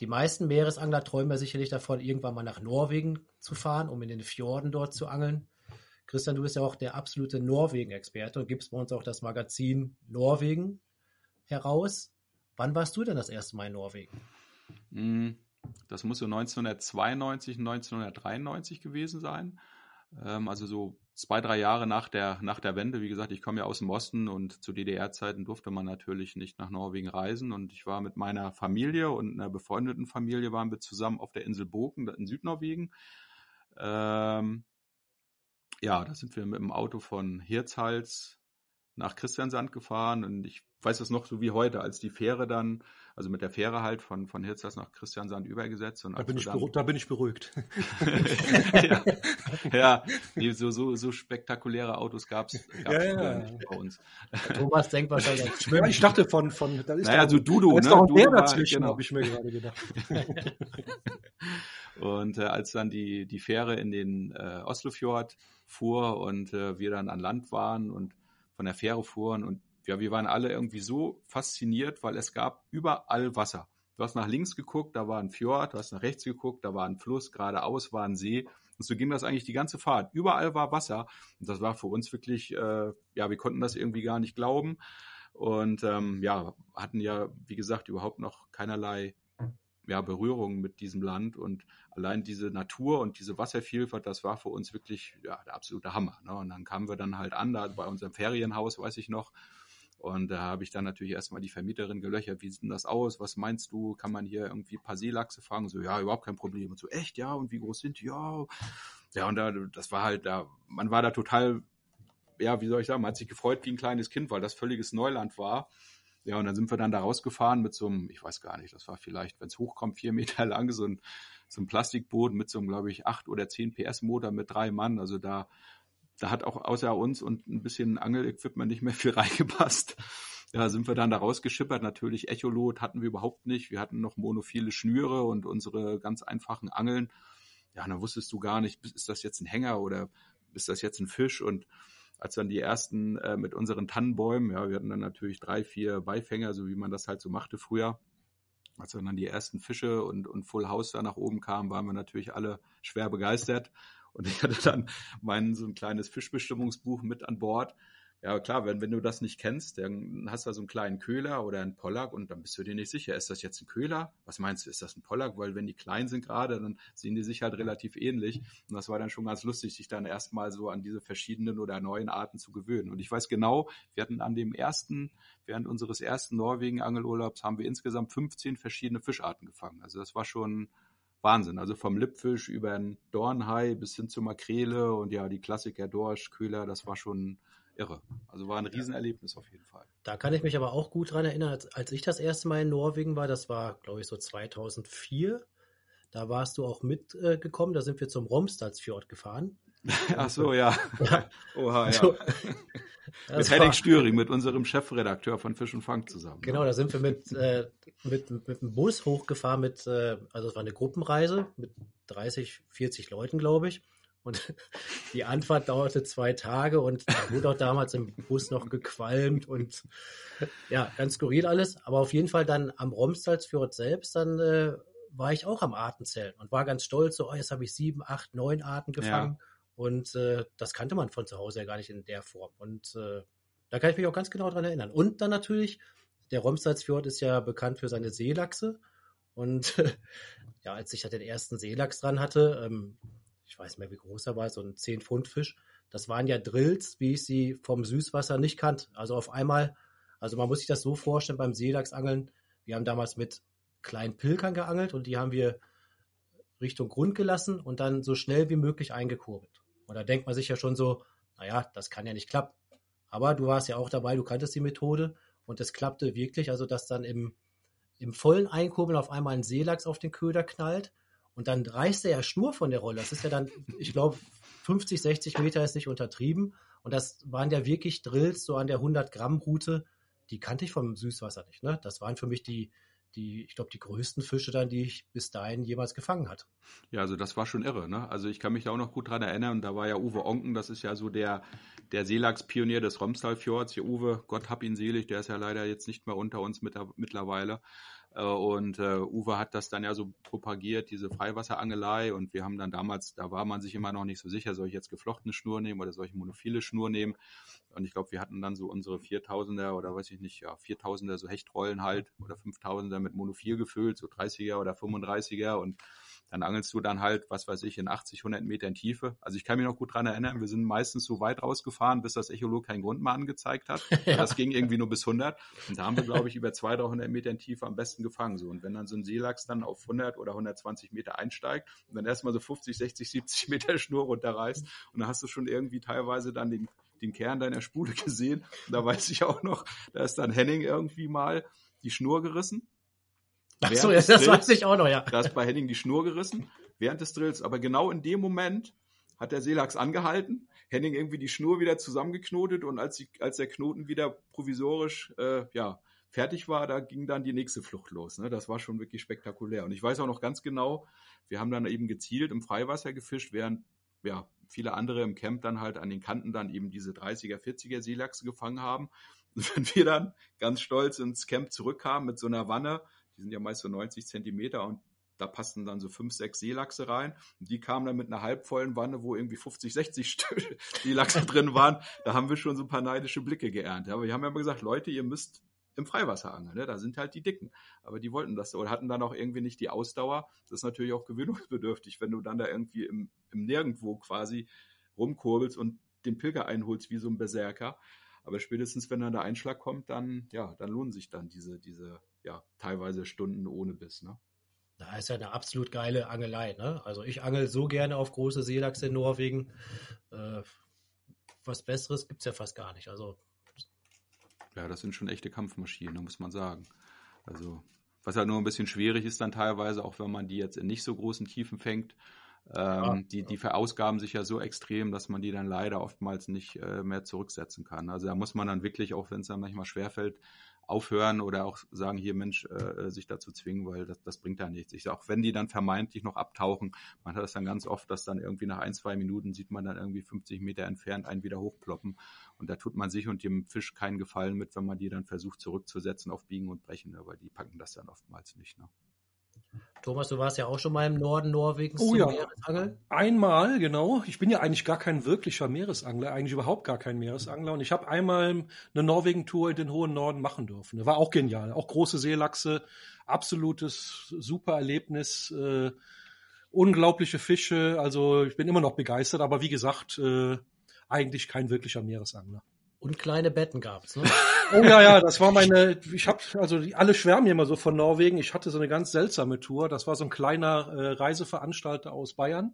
Die meisten Meeresangler träumen ja sicherlich davon, irgendwann mal nach Norwegen zu fahren, um in den Fjorden dort zu angeln. Christian, du bist ja auch der absolute Norwegen-Experte und gibst bei uns auch das Magazin Norwegen heraus. Wann warst du denn das erste Mal in Norwegen? Das muss so 1992, 1993 gewesen sein. Ähm, also so zwei, drei Jahre nach der, nach der Wende. Wie gesagt, ich komme ja aus dem Osten und zu DDR-Zeiten durfte man natürlich nicht nach Norwegen reisen. Und ich war mit meiner Familie und einer befreundeten Familie waren wir zusammen auf der Insel Boken in Südnorwegen. Ähm, ja, da sind wir mit dem Auto von Hirtshals nach Christiansand gefahren und ich weiß es noch so wie heute, als die Fähre dann, also mit der Fähre halt von, von Hirzers nach Christiansand übergesetzt. Und da, bin ich dann, da bin ich beruhigt. ja, ja nee, so, so, so spektakuläre Autos gab es ja, ja. nicht bei uns. Thomas denkt wahrscheinlich ich dachte von, von da ist naja, so Dudu, da ist ne? Doch ein Dudu dazwischen, genau. habe ich mir gerade gedacht. und äh, als dann die, die Fähre in den äh, Oslofjord fuhr und äh, wir dann an Land waren und von der Fähre fuhren und ja, wir waren alle irgendwie so fasziniert, weil es gab überall Wasser. Du hast nach links geguckt, da war ein Fjord, du hast nach rechts geguckt, da war ein Fluss, geradeaus war ein See. Und so ging das eigentlich die ganze Fahrt. Überall war Wasser. Und das war für uns wirklich, äh, ja, wir konnten das irgendwie gar nicht glauben. Und ähm, ja, hatten ja, wie gesagt, überhaupt noch keinerlei ja, Berührung mit diesem Land und allein diese Natur und diese Wasservielfalt, das war für uns wirklich ja, der absolute Hammer. Ne? Und dann kamen wir dann halt an, da bei unserem Ferienhaus, weiß ich noch, und da habe ich dann natürlich erstmal die Vermieterin gelöchert, wie sieht denn das aus? Was meinst du? Kann man hier irgendwie ein paar Seelachse fangen? So, ja, überhaupt kein Problem. Und so, echt, ja, und wie groß sind die? Ja. Ja, und da, das war halt da, man war da total ja, wie soll ich sagen, man hat sich gefreut wie ein kleines Kind, weil das völliges Neuland war. Ja, und dann sind wir dann da rausgefahren mit so einem, ich weiß gar nicht, das war vielleicht, wenn es hochkommt, vier Meter lang, so ein, so ein Plastikboot mit so einem, glaube ich, acht oder zehn PS Motor mit drei Mann. Also da, da hat auch außer uns und ein bisschen Angelequipment nicht mehr viel reingepasst. Ja, sind wir dann da rausgeschippert. Natürlich Echolot hatten wir überhaupt nicht. Wir hatten noch monophile Schnüre und unsere ganz einfachen Angeln. Ja, dann wusstest du gar nicht, ist das jetzt ein Hänger oder ist das jetzt ein Fisch? Und als dann die ersten äh, mit unseren Tannenbäumen, ja, wir hatten dann natürlich drei, vier Beifänger, so wie man das halt so machte früher. Als dann die ersten Fische und, und Full House da nach oben kamen, waren wir natürlich alle schwer begeistert. Und ich hatte dann mein so ein kleines Fischbestimmungsbuch mit an Bord ja, klar, wenn, wenn du das nicht kennst, dann hast du so einen kleinen Köhler oder einen Pollack und dann bist du dir nicht sicher, ist das jetzt ein Köhler? Was meinst du, ist das ein Pollack? Weil wenn die klein sind gerade, dann sehen die sich halt relativ ähnlich. Und das war dann schon ganz lustig, sich dann erstmal so an diese verschiedenen oder neuen Arten zu gewöhnen. Und ich weiß genau, wir hatten an dem ersten, während unseres ersten Norwegen-Angelurlaubs haben wir insgesamt 15 verschiedene Fischarten gefangen. Also das war schon, Wahnsinn. Also vom Lippfisch über einen Dornhai bis hin zur Makrele und ja, die Klassiker Dorsch, Köhler, das war schon irre. Also war ein Riesenerlebnis auf jeden Fall. Da kann ich mich aber auch gut dran erinnern, als, ich das erste Mal in Norwegen war, das war, glaube ich, so 2004. Da warst du auch mitgekommen, äh, da sind wir zum Romsdalsfjord gefahren. Ach so, ja. ja. Oha, ja. So, mit Henning Stüring, mit unserem Chefredakteur von Fisch und Fang zusammen. Genau, da sind wir mit, äh, mit, mit dem Bus hochgefahren mit, äh, also es war eine Gruppenreise mit 30, 40 Leuten, glaube ich. Und die Anfahrt dauerte zwei Tage und da wurde auch damals im Bus noch gequalmt und ja, ganz skurril alles. Aber auf jeden Fall dann am Romstalsfjord selbst, dann äh, war ich auch am Artenzählen und war ganz stolz, so, oh, jetzt habe ich sieben, acht, neun Arten gefangen. Ja. Und äh, das kannte man von zu Hause ja gar nicht in der Form. Und äh, da kann ich mich auch ganz genau dran erinnern. Und dann natürlich, der Romstalsfjord ist ja bekannt für seine Seelachse. Und ja, als ich da den ersten Seelachs dran hatte, ähm, ich weiß nicht mehr, wie groß er war, so ein 10-Pfund-Fisch. Das waren ja Drills, wie ich sie vom Süßwasser nicht kannte. Also auf einmal, also man muss sich das so vorstellen beim Seelachsangeln. Wir haben damals mit kleinen Pilkern geangelt und die haben wir Richtung Grund gelassen und dann so schnell wie möglich eingekurbelt. Und da denkt man sich ja schon so, naja, das kann ja nicht klappen. Aber du warst ja auch dabei, du kanntest die Methode und es klappte wirklich, also dass dann im, im vollen Einkurbeln auf einmal ein Seelachs auf den Köder knallt und dann reißt er ja Schnur von der Rolle. Das ist ja dann, ich glaube, 50, 60 Meter ist nicht untertrieben. Und das waren ja wirklich Drills so an der 100 Gramm Route. Die kannte ich vom Süßwasser nicht. Ne? Das waren für mich die, die, ich glaube, die größten Fische dann, die ich bis dahin jemals gefangen hatte. Ja, also das war schon irre, ne? Also ich kann mich da auch noch gut dran erinnern. Da war ja Uwe Onken, das ist ja so der, der Seelachspionier des Romsdalfjords. Hier Uwe, Gott hab ihn selig, der ist ja leider jetzt nicht mehr unter uns mit, mittlerweile. Äh, und äh, Uwe hat das dann ja so propagiert, diese Freiwasserangelei. Und wir haben dann damals, da war man sich immer noch nicht so sicher, soll ich jetzt geflochtene Schnur nehmen oder soll ich monophile Schnur nehmen? Und ich glaube, wir hatten dann so unsere 4000er oder weiß ich nicht, ja, 4000er so Hechtrollen halt oder 5000er mit monophil gefüllt, so 30er oder 35er und dann angelst du dann halt, was weiß ich, in 80, 100 Metern Tiefe. Also ich kann mich noch gut dran erinnern, wir sind meistens so weit rausgefahren, bis das Echolog keinen Grund mehr angezeigt hat. ja. Das ging irgendwie nur bis 100. Und da haben wir, glaube ich, über 200, 300 Metern Tiefe am besten gefangen. So. Und wenn dann so ein Seelachs dann auf 100 oder 120 Meter einsteigt und dann erstmal so 50, 60, 70 Meter Schnur runterreißt und dann hast du schon irgendwie teilweise dann den, den Kern deiner Spule gesehen. Und da weiß ich auch noch, da ist dann Henning irgendwie mal die Schnur gerissen Ach so, ja, das Drills, weiß ich auch noch, ja. Da ist bei Henning die Schnur gerissen während des Drills, aber genau in dem Moment hat der Seelachs angehalten, Henning irgendwie die Schnur wieder zusammengeknotet und als, die, als der Knoten wieder provisorisch äh, ja, fertig war, da ging dann die nächste Flucht los. Ne? Das war schon wirklich spektakulär. Und ich weiß auch noch ganz genau, wir haben dann eben gezielt im Freiwasser gefischt, während ja, viele andere im Camp dann halt an den Kanten dann eben diese 30er, 40er Seelachse gefangen haben. Und wenn wir dann ganz stolz ins Camp zurückkamen mit so einer Wanne, die sind ja meist so 90 Zentimeter und da passten dann so fünf, sechs Seelachse rein. Und die kamen dann mit einer halbvollen Wanne, wo irgendwie 50, 60 Seelachse drin waren. Da haben wir schon so ein paar neidische Blicke geerntet. Aber wir haben ja immer gesagt, Leute, ihr müsst im Freiwasser angeln. Ne? Da sind halt die Dicken. Aber die wollten das oder hatten dann auch irgendwie nicht die Ausdauer. Das ist natürlich auch gewöhnungsbedürftig, wenn du dann da irgendwie im, im Nirgendwo quasi rumkurbelst und den Pilger einholst wie so ein Berserker. Aber spätestens, wenn dann der Einschlag kommt, dann, ja, dann lohnen sich dann diese, diese, ja, teilweise Stunden ohne Biss, ne? Da ist ja eine absolut geile Angelei, ne? Also ich angel so gerne auf große Seelachse in Norwegen. Äh, was Besseres gibt's ja fast gar nicht. Also Ja, das sind schon echte Kampfmaschinen, muss man sagen. Also, was halt nur ein bisschen schwierig ist dann teilweise, auch wenn man die jetzt in nicht so großen Tiefen fängt, ähm, die, die verausgaben sich ja so extrem, dass man die dann leider oftmals nicht äh, mehr zurücksetzen kann. Also da muss man dann wirklich, auch wenn es dann manchmal schwerfällt, aufhören oder auch sagen, hier Mensch, äh, sich dazu zwingen, weil das, das bringt da nichts. Ich, auch wenn die dann vermeintlich noch abtauchen, man hat das dann ganz oft, dass dann irgendwie nach ein, zwei Minuten sieht man dann irgendwie 50 Meter entfernt einen wieder hochploppen und da tut man sich und dem Fisch keinen Gefallen mit, wenn man die dann versucht zurückzusetzen auf Biegen und Brechen, aber die packen das dann oftmals nicht. Ne? Thomas, du warst ja auch schon mal im Norden Norwegens Oh ja. Meeresangeln. Einmal, genau. Ich bin ja eigentlich gar kein wirklicher Meeresangler, eigentlich überhaupt gar kein Meeresangler. Und ich habe einmal eine Norwegen-Tour in den hohen Norden machen dürfen. Das war auch genial. Auch große Seelachse, absolutes super Erlebnis, äh, unglaubliche Fische. Also ich bin immer noch begeistert, aber wie gesagt, äh, eigentlich kein wirklicher Meeresangler. Und kleine Betten gab's, ne? Oh ja, ja, das war meine, ich habe, also die, alle schwärmen ja immer so von Norwegen. Ich hatte so eine ganz seltsame Tour. Das war so ein kleiner äh, Reiseveranstalter aus Bayern.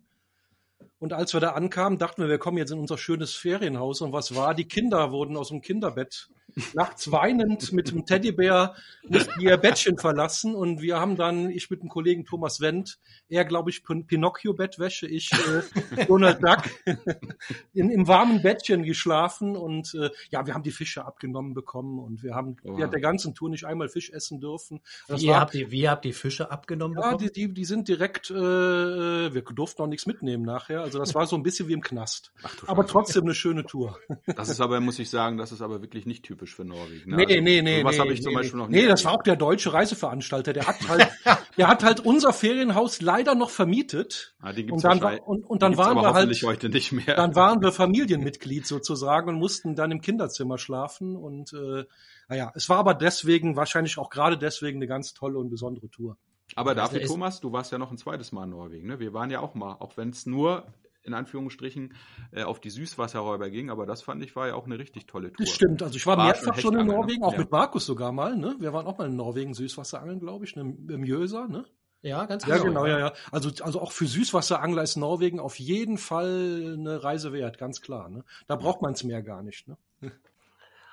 Und als wir da ankamen, dachten wir, wir kommen jetzt in unser schönes Ferienhaus. Und was war? Die Kinder wurden aus dem Kinderbett nachts weinend mit dem Teddybär mussten ihr Bettchen verlassen. Und wir haben dann, ich mit dem Kollegen Thomas Wendt, er glaube ich Pin Pinocchio-Bettwäsche, ich äh, Donald Duck, in, im warmen Bettchen geschlafen. Und äh, ja, wir haben die Fische abgenommen bekommen und wir haben Wow. während der ganzen Tour nicht einmal Fisch essen dürfen. Das Wie war- habt, ihr, wie habt ihr Fische abgenommen ja, bekommen? die, die, die sind direkt, äh, wir durften auch nichts mitnehmen nachher. Also das war so ein bisschen wie im Knast. Ach Aber trotzdem eine schöne Tour. Das ist aber, muss ich sagen, das ist aber wirklich nicht typisch für Norwegen. Ne? Nee, Also, nee, nee. sowas nee, habe ich zum nee, Beispiel nee. noch nie. Nee, das war auch der deutsche Reiseveranstalter. Der hat halt, der hat halt unser Ferienhaus leider noch vermietet. Ah, die Und gibt's dann, war, wahrscheinlich- und, und dann waren wir halt, heute nicht mehr. dann waren wir Familienmitglied sozusagen und mussten dann im Kinderzimmer schlafen. Und äh, naja, es war aber deswegen, wahrscheinlich auch gerade deswegen, eine ganz tolle und besondere Tour. Aber Also dafür, Thomas, du warst ja noch ein zweites Mal in Norwegen. Ne? Wir waren ja auch mal, auch wenn es nur in Anführungsstrichen äh, auf die Süßwasserräuber ging, aber das fand ich war ja auch eine richtig tolle Tour. Das stimmt. Also ich war, War mehrfach schon in ne? Norwegen, auch Ja. mit Markus sogar mal. Ne? Wir waren auch mal in Norwegen Süßwasserangeln, glaube ich, ne? im Jöser. Ne? ja, ganz Ja, genau, ja, ja. Also, also auch für Süßwasserangler ist Norwegen auf jeden Fall eine Reise wert, ganz klar. Ne? Da braucht man es mehr gar nicht. Ne?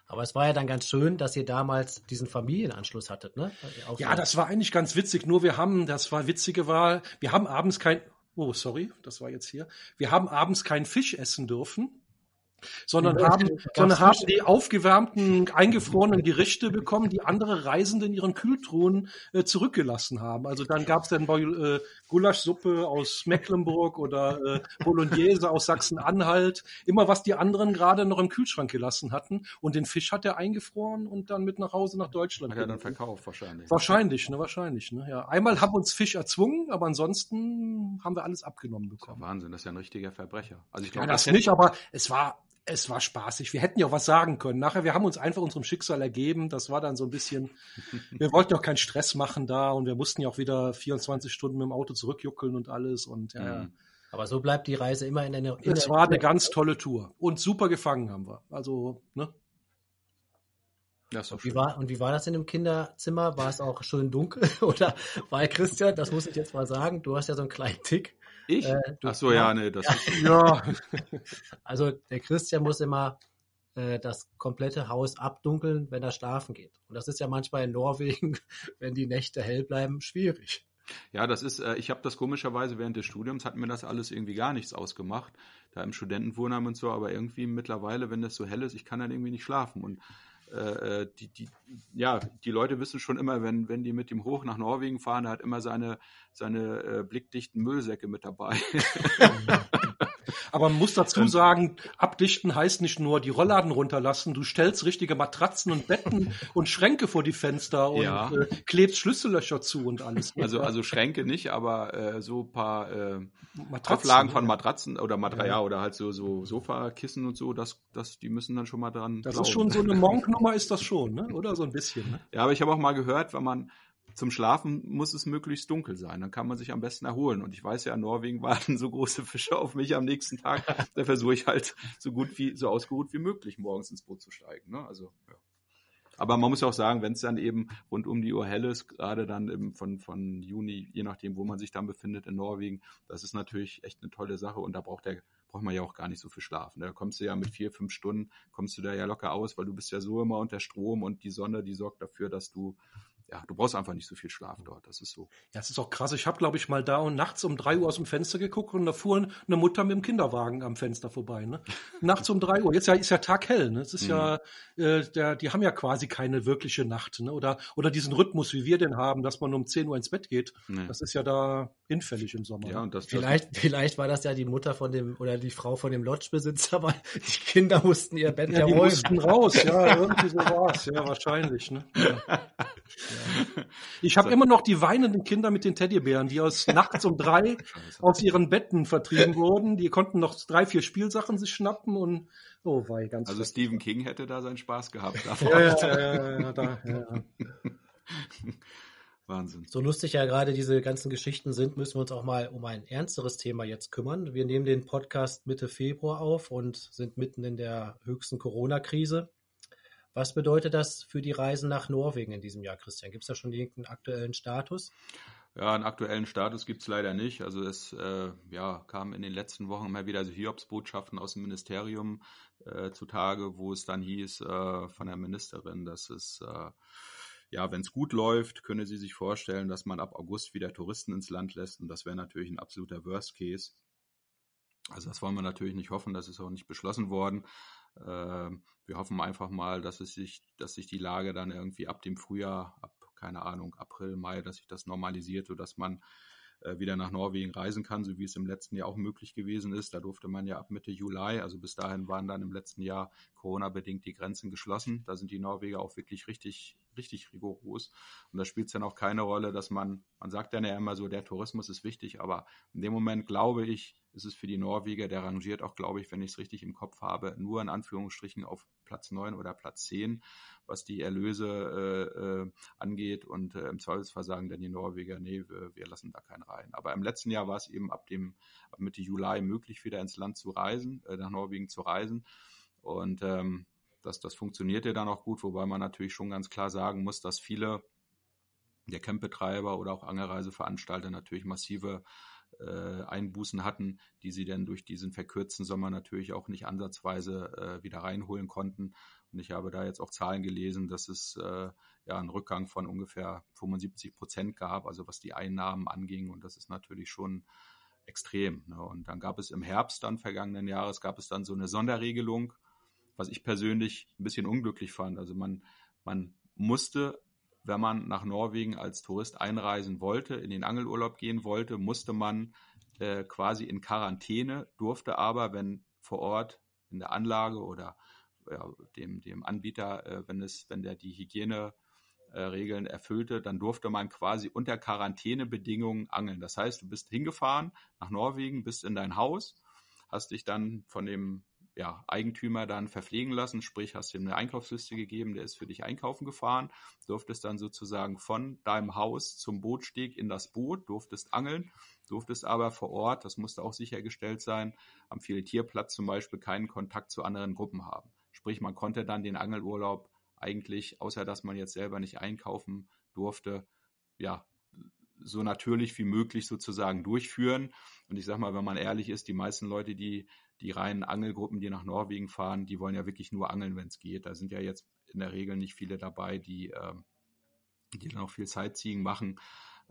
Aber es war ja dann ganz schön, dass ihr damals diesen Familienanschluss hattet, ne? Auf Ja, das war eigentlich ganz witzig. Nur wir haben, das war witzige war, wir haben abends kein, oh sorry, das war jetzt hier. Wir haben abends keinen Fisch essen dürfen. Sondern Ja, haben, sondern haben die aufgewärmten, eingefrorenen Gerichte bekommen, die andere Reisende in ihren Kühltruhen äh, zurückgelassen haben. Also dann gab's dann äh, Gulaschsuppe aus Mecklenburg oder äh, Bolognese aus Sachsen-Anhalt. Immer was die anderen gerade noch im Kühlschrank gelassen hatten. Und den Fisch hat er eingefroren und dann mit nach Hause nach Deutschland Hat er dann verkauft wahrscheinlich. Wahrscheinlich, ne, wahrscheinlich, ne, ja. Einmal haben uns Fisch erzwungen, aber ansonsten haben wir alles abgenommen Das ist ja bekommen. Wahnsinn, das ist ja ein richtiger Verbrecher. Also ich Ja, glaube, das hätte- nicht, aber es war, es war spaßig. Wir hätten ja auch was sagen können. Nachher, wir haben uns einfach unserem Schicksal ergeben. Das war dann so ein bisschen, wir wollten auch keinen Stress machen da und wir mussten ja auch wieder 24 Stunden mit dem Auto zurückjuckeln und alles und ja, ja. Aber so bleibt die Reise immer in der in Es war eine ganz tolle Tour und super gefangen haben wir. Also, ne? Das ist doch Wie schön. war, und wie war das in dem Kinderzimmer? War es auch schön dunkel? Oder weil Christian, das muss ich jetzt mal sagen, du hast ja so einen kleinen Tick. Ich? Äh, Ach so, ja, nee, das ist, Ja, Also der Christian muss immer äh, das komplette Haus abdunkeln, wenn er schlafen geht. Und das ist ja manchmal in Norwegen, wenn die Nächte hell bleiben, schwierig. Ja, das ist, äh, ich habe das komischerweise während des Studiums, hat mir das alles irgendwie gar nichts ausgemacht, da im Studentenwohnheim und so, aber irgendwie mittlerweile, wenn das so hell ist, ich kann dann irgendwie nicht schlafen. Und äh, äh, die, die, ja, die Leute wissen schon immer, wenn, wenn die mit ihm hoch nach Norwegen fahren, er hat immer seine, seine äh, blickdichten Müllsäcke mit dabei. Aber man muss dazu sagen, abdichten heißt nicht nur die Rollladen runterlassen. Du stellst richtige Matratzen und Betten und Schränke vor die Fenster und Ja. äh, klebst Schlüssellöcher zu und alles. Also, also Schränke nicht, aber äh, so ein paar äh, Matratzen, Auflagen von. Matratzen oder Matra Ja. ja, oder halt so, so Sofakissen und so, das, das, die müssen dann schon mal dran. Das glauben. ist schon so eine Monk-Nummer, ist das schon, ne? oder so ein bisschen. Ne? Ja, aber ich habe auch mal gehört, wenn man zum Schlafen muss es möglichst dunkel sein, dann kann man sich am besten erholen. Und ich weiß ja, in Norwegen warten so große Fische auf mich am nächsten Tag. Da versuche ich halt so gut wie, so ausgeruht wie möglich morgens ins Boot zu steigen. Ne? Also, ja. Aber man muss ja auch sagen, wenn es dann eben rund um die Uhr hell ist, gerade dann eben von, von Juni, je nachdem, wo man sich dann befindet in Norwegen, das ist natürlich echt eine tolle Sache und da braucht der braucht man ja auch gar nicht so viel schlafen. Da kommst du ja mit vier, fünf Stunden, kommst du da ja locker aus, weil du bist ja so immer unter Strom und die Sonne, die sorgt dafür, dass du ja, du brauchst einfach nicht so viel Schlaf dort. Das ist so. Ja, es ist auch krass. Ich habe, glaube ich, mal da und nachts um drei Uhr aus dem Fenster geguckt und da fuhr eine Mutter mit dem Kinderwagen am Fenster vorbei. Ne? nachts um drei Uhr. Jetzt ja, ist ja taghell. Ne? Es ist mhm. ja, äh, der, die haben ja quasi keine wirkliche Nacht. Ne? Oder, oder diesen Rhythmus, wie wir den haben, dass man um zehn Uhr ins Bett geht. Nee. Das ist ja da hinfällig im Sommer. Ja, ne? und das, vielleicht, das, vielleicht war das ja die Mutter von dem oder die Frau von dem Lodgebesitzer, weil die Kinder mussten ihr Bett ja, ja die mussten raus. Ja, irgendwie so war es. Ja, wahrscheinlich. Ne? Ja. Ich habe so. immer noch die weinenden Kinder mit den Teddybären, die aus nachts um drei aus ihren Betten vertrieben wurden. Die konnten noch drei, vier Spielsachen sich schnappen und oh, war ganz. Also Stephen King hätte da seinen Spaß gehabt. ja, ja, ja, ja, da, ja. Wahnsinn. So lustig ja gerade diese ganzen Geschichten sind, müssen wir uns auch mal um ein ernsteres Thema jetzt kümmern. Wir nehmen den Podcast Mitte Februar auf und sind mitten in der höchsten Corona-Krise. Was bedeutet das für die Reisen nach Norwegen in diesem Jahr, Christian? Gibt es da schon irgendeinen aktuellen Status? Ja, einen aktuellen Status gibt es leider nicht. Also es äh, ja, kam in den letzten Wochen immer wieder so Hiobsbotschaften aus dem Ministerium äh, zutage, wo es dann hieß äh, von der Ministerin, dass es äh, ja, wenn es gut läuft, könne sie sich vorstellen, dass man ab August wieder Touristen ins Land lässt. Und das wäre natürlich ein absoluter Worst Case. Also das wollen wir natürlich nicht hoffen, das ist auch nicht beschlossen worden. Ähm, wir hoffen einfach mal, dass es sich, dass sich die Lage dann irgendwie ab dem Frühjahr, ab, keine Ahnung, April, Mai, dass sich das normalisiert, sodass man äh, wieder nach Norwegen reisen kann, so wie es im letzten Jahr auch möglich gewesen ist. Da durfte man ja ab Mitte Juli, also bis dahin waren dann im letzten Jahr Corona-bedingt die Grenzen geschlossen. Da sind die Norweger auch wirklich richtig, richtig rigoros. Und da spielt es dann auch keine Rolle, dass man, man sagt dann ja immer so, der Tourismus ist wichtig, aber in dem Moment glaube ich, ist es für die Norweger, der rangiert auch, glaube ich, wenn ich es richtig im Kopf habe, nur in Anführungsstrichen auf Platz 9 oder Platz 10, was die Erlöse äh, äh, angeht. Und äh, im Zweifelsfall sagen dann die Norweger, nee, wir, wir, lassen da keinen rein. Aber im letzten Jahr war es eben ab dem ab Mitte Juli möglich, wieder ins Land zu reisen, äh, nach Norwegen zu reisen. Und ähm, das, das funktionierte dann auch gut, wobei man natürlich schon ganz klar sagen muss, dass viele der Campbetreiber oder auch Angelreiseveranstalter natürlich massive äh, Einbußen hatten, die sie dann durch diesen verkürzten Sommer natürlich auch nicht ansatzweise äh, wieder reinholen konnten. Und ich habe da jetzt auch Zahlen gelesen, dass es äh, ja einen Rückgang von ungefähr 75 Prozent gab, also was die Einnahmen anging. Und das ist natürlich schon extrem. Ne? Und dann gab es im Herbst dann vergangenen Jahres gab es dann so eine Sonderregelung, was ich persönlich ein bisschen unglücklich fand. Also man, man musste wenn man nach Norwegen als Tourist einreisen wollte, in den Angelurlaub gehen wollte, musste man äh, quasi in Quarantäne, durfte aber, wenn vor Ort in der Anlage oder ja, dem, dem Anbieter, äh, wenn es, wenn der die Hygieneregeln äh, erfüllte, dann durfte man quasi unter Quarantänebedingungen angeln. Das heißt, du bist hingefahren nach Norwegen, bist in dein Haus, hast dich dann von dem ja, Eigentümer dann verpflegen lassen, sprich hast ihm eine Einkaufsliste gegeben, der ist für dich einkaufen gefahren, durftest dann sozusagen von deinem Haus zum Bootsteg in das Boot, durftest angeln, durftest aber vor Ort, das musste auch sichergestellt sein, am Filetierplatz zum Beispiel keinen Kontakt zu anderen Gruppen haben. Sprich, man konnte dann den Angelurlaub eigentlich, außer dass man jetzt selber nicht einkaufen durfte, ja, so natürlich wie möglich sozusagen durchführen. Und ich sage mal, wenn man ehrlich ist, die meisten Leute, die die reinen Angelgruppen, die nach Norwegen fahren, die wollen ja wirklich nur angeln, wenn es geht. Da sind ja jetzt in der Regel nicht viele dabei, die, äh, die dann auch viel Sightseeing machen.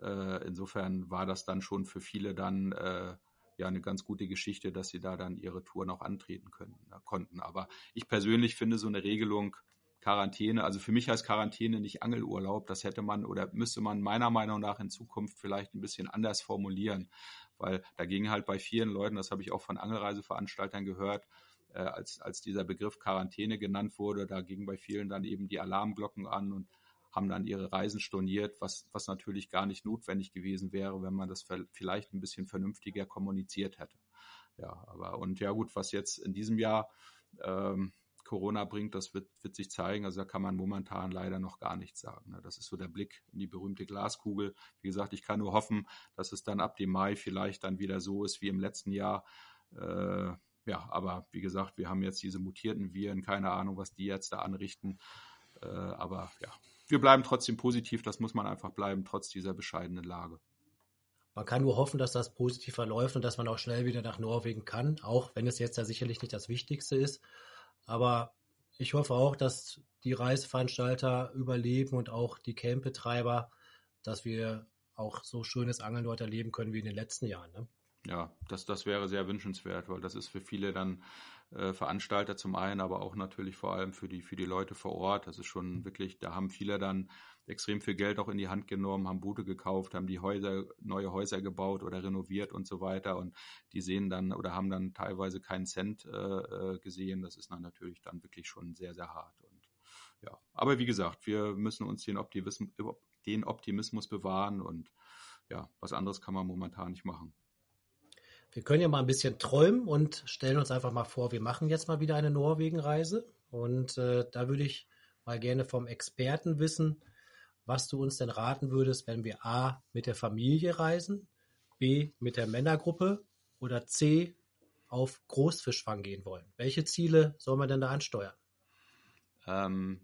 Äh, insofern war das dann schon für viele dann äh, ja eine ganz gute Geschichte, dass sie da dann ihre Touren auch antreten können, äh, konnten. Aber ich persönlich finde so eine Regelung Quarantäne, also für mich heißt Quarantäne nicht Angelurlaub, das hätte man oder müsste man meiner Meinung nach in Zukunft vielleicht ein bisschen anders formulieren. Weil da ging halt bei vielen Leuten, das habe ich auch von Angelreiseveranstaltern gehört, äh, als, als dieser Begriff Quarantäne genannt wurde, da gingen bei vielen dann eben die Alarmglocken an und haben dann ihre Reisen storniert, was, was natürlich gar nicht notwendig gewesen wäre, wenn man das vielleicht ein bisschen vernünftiger kommuniziert hätte. Ja, aber und ja gut, was jetzt in diesem Jahr ähm, Corona bringt, das wird, wird sich zeigen. Also da kann man momentan leider noch gar nichts sagen. Ne? Das ist so der Blick in die berühmte Glaskugel. Wie gesagt, ich kann nur hoffen, dass es dann ab dem Mai vielleicht dann wieder so ist wie im letzten Jahr. Äh, ja, aber wie gesagt, wir haben jetzt diese mutierten Viren, keine Ahnung, was die jetzt da anrichten. Äh, aber ja, wir bleiben trotzdem positiv, das muss man einfach bleiben, trotz dieser bescheidenen Lage. man kann nur hoffen, dass das positiv verläuft und dass man auch schnell wieder nach Norwegen kann, auch wenn es jetzt ja sicherlich nicht das Wichtigste ist. Aber ich hoffe auch, dass die Reiseveranstalter überleben und auch die Campbetreiber, dass wir auch so schönes Angeln dort erleben können wie in den letzten Jahren. Ne? Ja, das, das wäre sehr wünschenswert, weil das ist für viele dann äh, Veranstalter zum einen, aber auch natürlich vor allem für die, für die Leute vor Ort. Das ist schon wirklich, da haben viele dann extrem viel Geld auch in die Hand genommen, haben Boote gekauft, haben die Häuser, neue Häuser gebaut oder renoviert und so weiter. Und die sehen dann oder haben dann teilweise keinen Cent äh, äh gesehen. Das ist dann natürlich dann wirklich schon sehr, sehr hart. Und ja, aber wie gesagt, wir müssen uns den Optimismus, den Optimismus bewahren und ja, was anderes kann man momentan nicht machen. Wir können ja mal ein bisschen träumen und stellen uns einfach mal vor, wir machen jetzt mal wieder eine Norwegen-Reise. Und äh, da würde ich mal gerne vom Experten wissen, was du uns denn raten würdest, wenn wir A mit der Familie reisen, B mit der Männergruppe oder C auf Großfischfang gehen wollen. Welche Ziele soll man denn da ansteuern? Ähm,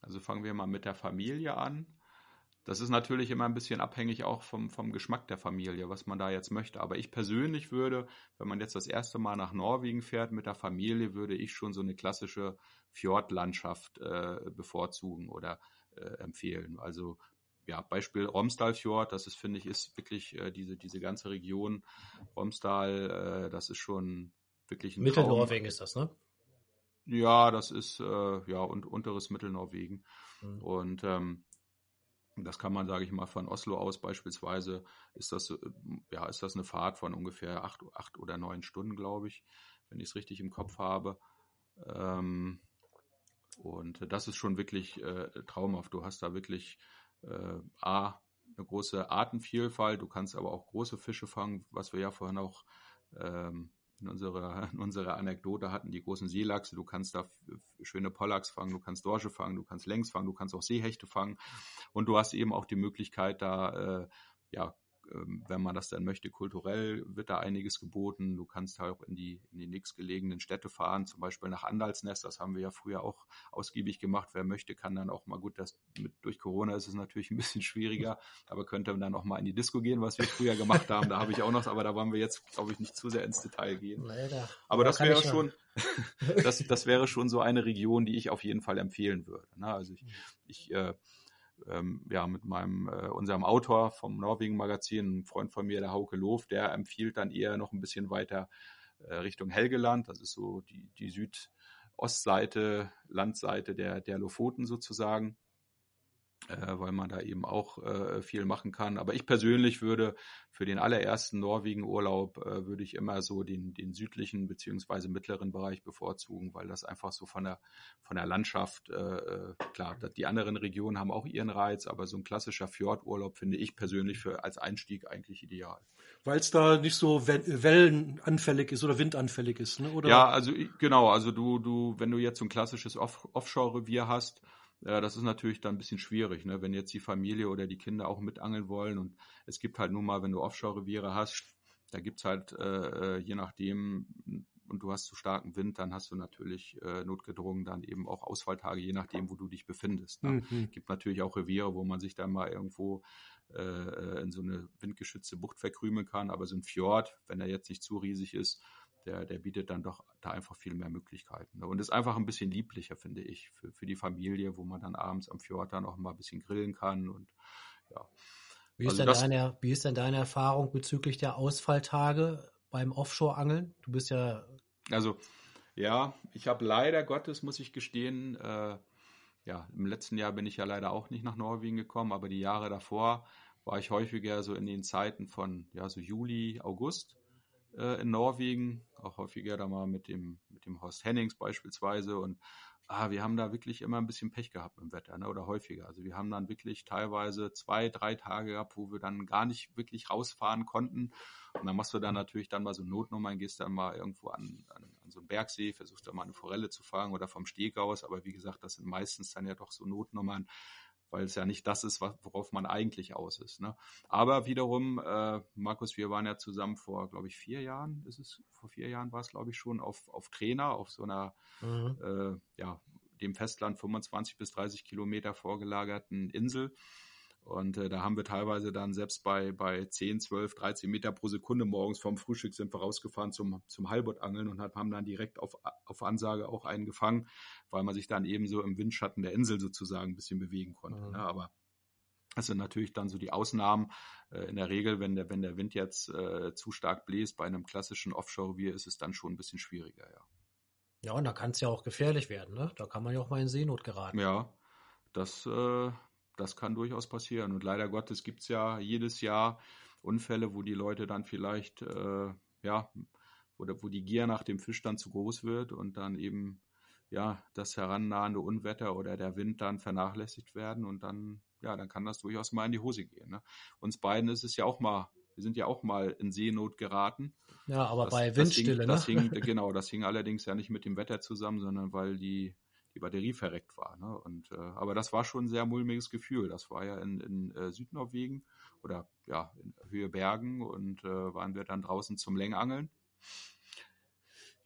also fangen wir mal mit der Familie an. Das ist natürlich immer ein bisschen abhängig auch vom, vom Geschmack der Familie, was man da jetzt möchte. Aber ich persönlich würde, wenn man jetzt das erste Mal nach Norwegen fährt mit der Familie, würde ich schon so eine klassische Fjordlandschaft äh, bevorzugen oder äh, empfehlen. Also ja, Beispiel Romsdalfjord, das ist, finde ich, ist wirklich äh, diese, diese ganze Region Romsdal, äh, das ist schon wirklich ein Mittelnorwegen ist das, ne? Ja, das ist äh, ja und unteres Mittelnorwegen. Mhm. Und ähm, das kann man, sage ich mal, von Oslo aus beispielsweise, ist das, ja, ist das eine Fahrt von ungefähr acht, acht oder neun Stunden, glaube ich, wenn ich es richtig im Kopf habe. Ähm, und das ist schon wirklich äh, traumhaft. Du hast da wirklich äh, A, eine große Artenvielfalt, du kannst aber auch große Fische fangen, was wir ja vorhin auch ähm, in unserer, in unserer Anekdote hatten, die großen Seelachse. Du kannst da schöne Pollachs fangen, du kannst Dorsche fangen, du kannst Längs fangen, du kannst auch Seehechte fangen. Und du hast eben auch die Möglichkeit, da äh, ja, wenn man das dann möchte, kulturell wird da einiges geboten. Du kannst halt auch in die, in die nächstgelegenen Städte fahren, zum Beispiel nach Andalsnest. Das haben wir ja früher auch ausgiebig gemacht. Wer möchte, kann dann auch mal gut, das mit, durch Corona ist es natürlich ein bisschen schwieriger, aber könnte dann auch mal in die Disco gehen, was wir früher gemacht haben. Da habe ich auch noch, aber da wollen wir jetzt, glaube ich, nicht zu sehr ins Detail gehen. Leider. Aber das wäre schon, das, das wäre schon so eine Region, die ich auf jeden Fall empfehlen würde. Ne? Also ich, ich äh, ähm, ja, mit meinem, äh, unserem Autor vom Norwegen-Magazin, ein Freund von mir, der Hauke Loof, der empfiehlt dann eher noch ein bisschen weiter äh, Richtung Helgeland. Das ist so die, die Südostseite, Landseite der, der Lofoten sozusagen äh, weil man da eben auch äh, viel machen kann. Aber ich persönlich würde für den allerersten Norwegen-Urlaub äh, würde ich immer so den, den südlichen beziehungsweise mittleren Bereich bevorzugen, weil das einfach so von der von der Landschaft äh, äh klar, die anderen Regionen haben auch ihren Reiz, aber so ein klassischer Fjordurlaub finde ich persönlich für als Einstieg eigentlich ideal. Weil es da nicht so wellenanfällig ist oder windanfällig ist, ne? Oder? Ja, also genau, also du du wenn du jetzt so ein klassisches Off Offshore-Revier hast ja, das ist natürlich dann ein bisschen schwierig, ne? wenn jetzt die Familie oder die Kinder auch mitangeln wollen. Und es gibt halt nun mal, wenn du Offshore-Reviere hast, da gibt's halt äh, äh, je nachdem, und du hast zu starken Wind, dann hast du natürlich äh, notgedrungen dann eben auch Ausfalltage, je nachdem, wo du dich befindest. Ne? Mhm. Gibt natürlich auch Reviere, wo man sich dann mal irgendwo äh, in so eine windgeschützte Bucht verkrümeln kann, aber so ein Fjord, wenn er jetzt nicht zu riesig ist, der, der bietet dann doch da einfach viel mehr Möglichkeiten. Ne? Und ist einfach ein bisschen lieblicher, finde ich, für, für die Familie, wo man dann abends am Fjord dann auch mal ein bisschen grillen kann und ja. Wie ist, also das, deine, wie ist denn deine Erfahrung bezüglich der Ausfalltage beim Offshore-Angeln? Du bist ja. Also, ja, ich habe leider Gottes, muss ich gestehen, äh, ja, im letzten Jahr bin ich ja leider auch nicht nach Norwegen gekommen, aber die Jahre davor war ich häufiger so in den Zeiten von, ja, so Juli, August äh, in Norwegen, auch häufiger da mal mit dem, mit dem Horst Hennings beispielsweise und ah, wir haben da wirklich immer ein bisschen Pech gehabt im Wetter, ne, oder häufiger. Also wir haben dann wirklich teilweise zwei, drei Tage gehabt, wo wir dann gar nicht wirklich rausfahren konnten. Und dann machst du dann natürlich dann mal so Notnummern, gehst dann mal irgendwo an, an, an so einen Bergsee, versuchst dann mal eine Forelle zu fangen oder vom Steg aus. Aber wie gesagt, das sind meistens dann ja doch so Notnummern, weil es ja nicht das ist, worauf man eigentlich aus ist. Ne? Aber wiederum, äh, Markus, wir waren ja zusammen vor, glaube ich, vier Jahren, ist es, vor vier Jahren war es, glaube ich, schon, auf, auf Trainer, auf so einer, mhm. äh, ja, dem Festland 25 bis 30 Kilometer vorgelagerten Insel. Und äh, da haben wir teilweise dann selbst bei, bei 10, 12, 13 Meter pro Sekunde morgens vom Frühstück sind wir rausgefahren zum, zum Heilbuttangeln und haben dann direkt auf, auf Ansage auch einen gefangen, weil man sich dann eben so im Windschatten der Insel sozusagen ein bisschen bewegen konnte. Mhm. Ne? Aber das sind natürlich dann so die Ausnahmen. Äh, in der Regel, wenn der, wenn der Wind jetzt äh, zu stark bläst bei einem klassischen Offshore-Revier, ist es dann schon ein bisschen schwieriger, ja. Ja, und da kann es ja auch gefährlich werden, ne? Da kann man ja auch mal in Seenot geraten. Ja, das, äh, das kann durchaus passieren. Und leider Gottes gibt es ja jedes Jahr Unfälle, wo die Leute dann vielleicht, äh, ja, wo, wo die Gier nach dem Fisch dann zu groß wird und dann eben, ja, das herannahende Unwetter oder der Wind dann vernachlässigt werden und dann, ja, dann kann das durchaus mal in die Hose gehen. Ne? Uns beiden ist es ja auch mal wir sind ja auch mal in Seenot geraten. Ja, aber das, bei Windstille, das hing, ne? Das hing, genau, das hing allerdings ja nicht mit dem Wetter zusammen, sondern weil die die Batterie verreckt war. Ne? Und, äh, aber das war schon ein sehr mulmiges Gefühl. Das war ja in, in äh, Südnorwegen oder ja, in Höhe Bergen und äh, waren wir dann draußen zum Längangeln.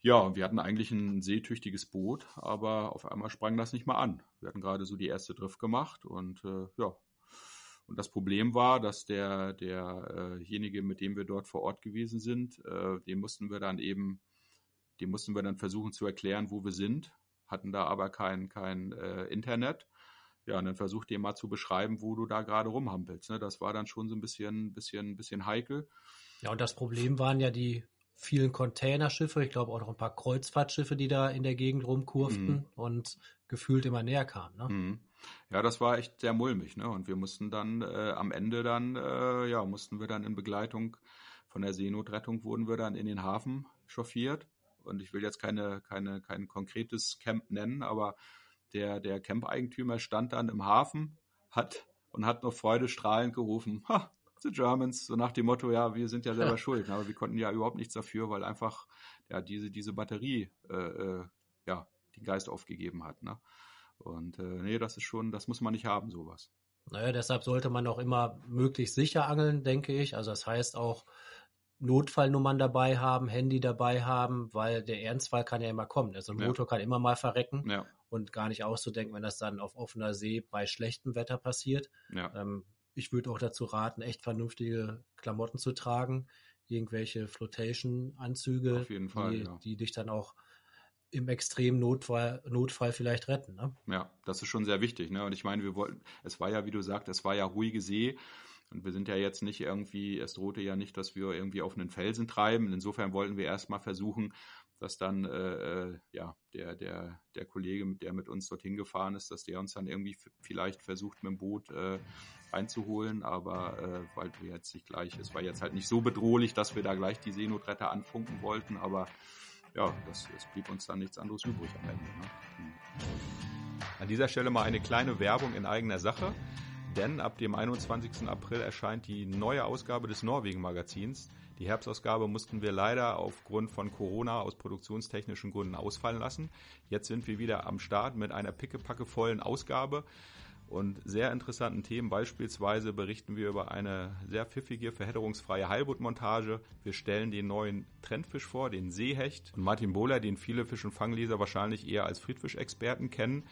Ja, wir hatten eigentlich ein seetüchtiges Boot, aber auf einmal sprang das nicht mal an. Wir hatten gerade so die erste Drift gemacht und äh, ja. Und das Problem war, dass der derjenige, mit dem wir dort vor Ort gewesen sind, äh, dem mussten wir dann eben, dem mussten wir dann versuchen zu erklären, wo wir sind hatten da aber kein, kein äh, Internet. Ja, und dann versuch dir mal zu beschreiben, wo du da gerade rumhampelst. Ne? Das war dann schon so ein bisschen, bisschen, bisschen heikel. Ja, und das Problem waren ja die vielen Containerschiffe, ich glaube auch noch ein paar Kreuzfahrtschiffe, die da in der Gegend rumkurften mhm. und gefühlt immer näher kamen. Ne? Mhm. Ja, das war echt sehr mulmig, ne? Und wir mussten dann äh, am Ende dann, äh, ja, mussten wir dann in Begleitung von der Seenotrettung wurden wir dann in den Hafen chauffiert und ich will jetzt keine, keine, kein konkretes Camp nennen, aber der, der Camp-Eigentümer stand dann im Hafen hat und hat noch freudestrahlend gerufen, ha, the Germans, so nach dem Motto, ja, wir sind ja selber ja. schuld, ne? aber wir konnten ja überhaupt nichts dafür, weil einfach ja diese, diese Batterie äh, äh, ja, den Geist aufgegeben hat. Ne? Und äh, nee, das ist schon, das muss man nicht haben, sowas. Naja, deshalb sollte man auch immer möglichst sicher angeln, denke ich. Also das heißt auch Notfallnummern dabei haben, Handy dabei haben, weil der Ernstfall kann ja immer kommen. Also ein ja. Motor kann immer mal verrecken ja. und gar nicht auszudenken, wenn das dann auf offener See bei schlechtem Wetter passiert. Ja. Ähm, ich würde auch dazu raten, echt vernünftige Klamotten zu tragen, irgendwelche Flotation-Anzüge, die, die dich dann auch im extremen Notfall, Notfall vielleicht retten. Ne? Ja, das ist schon sehr wichtig. Ne? Und ich meine, wir wollten, es war ja, wie du sagst, es war ja ruhige See. Und wir sind ja jetzt nicht irgendwie, es drohte ja nicht, dass wir irgendwie auf einen Felsen treiben. Insofern wollten wir erstmal versuchen, dass dann äh, äh ja der, der, der Kollege, der mit uns dorthin gefahren ist, dass der uns dann irgendwie vielleicht versucht, mit dem Boot äh, einzuholen. Aber äh, weil wir jetzt nicht gleich, es war jetzt halt nicht so bedrohlich, dass wir da gleich die Seenotretter anfunken wollten, aber ja, das, es blieb uns dann nichts anderes übrig am Ende. Ne? An dieser Stelle mal eine kleine Werbung in eigener Sache denn ab dem 21. April erscheint die neue Ausgabe des Norwegen-Magazins. Die Herbstausgabe mussten wir leider aufgrund von Corona aus produktionstechnischen Gründen ausfallen lassen. Jetzt sind wir wieder am Start mit einer pickepackevollen Ausgabe und sehr interessanten Themen. Beispielsweise berichten wir über eine sehr pfiffige, verhedderungsfreie Heilbuttmontage. Wir stellen den neuen Trendfisch vor, den Seehecht. Und Martin Bohler, den viele Fisch- und Fangleser wahrscheinlich eher als Friedfischexperten kennen,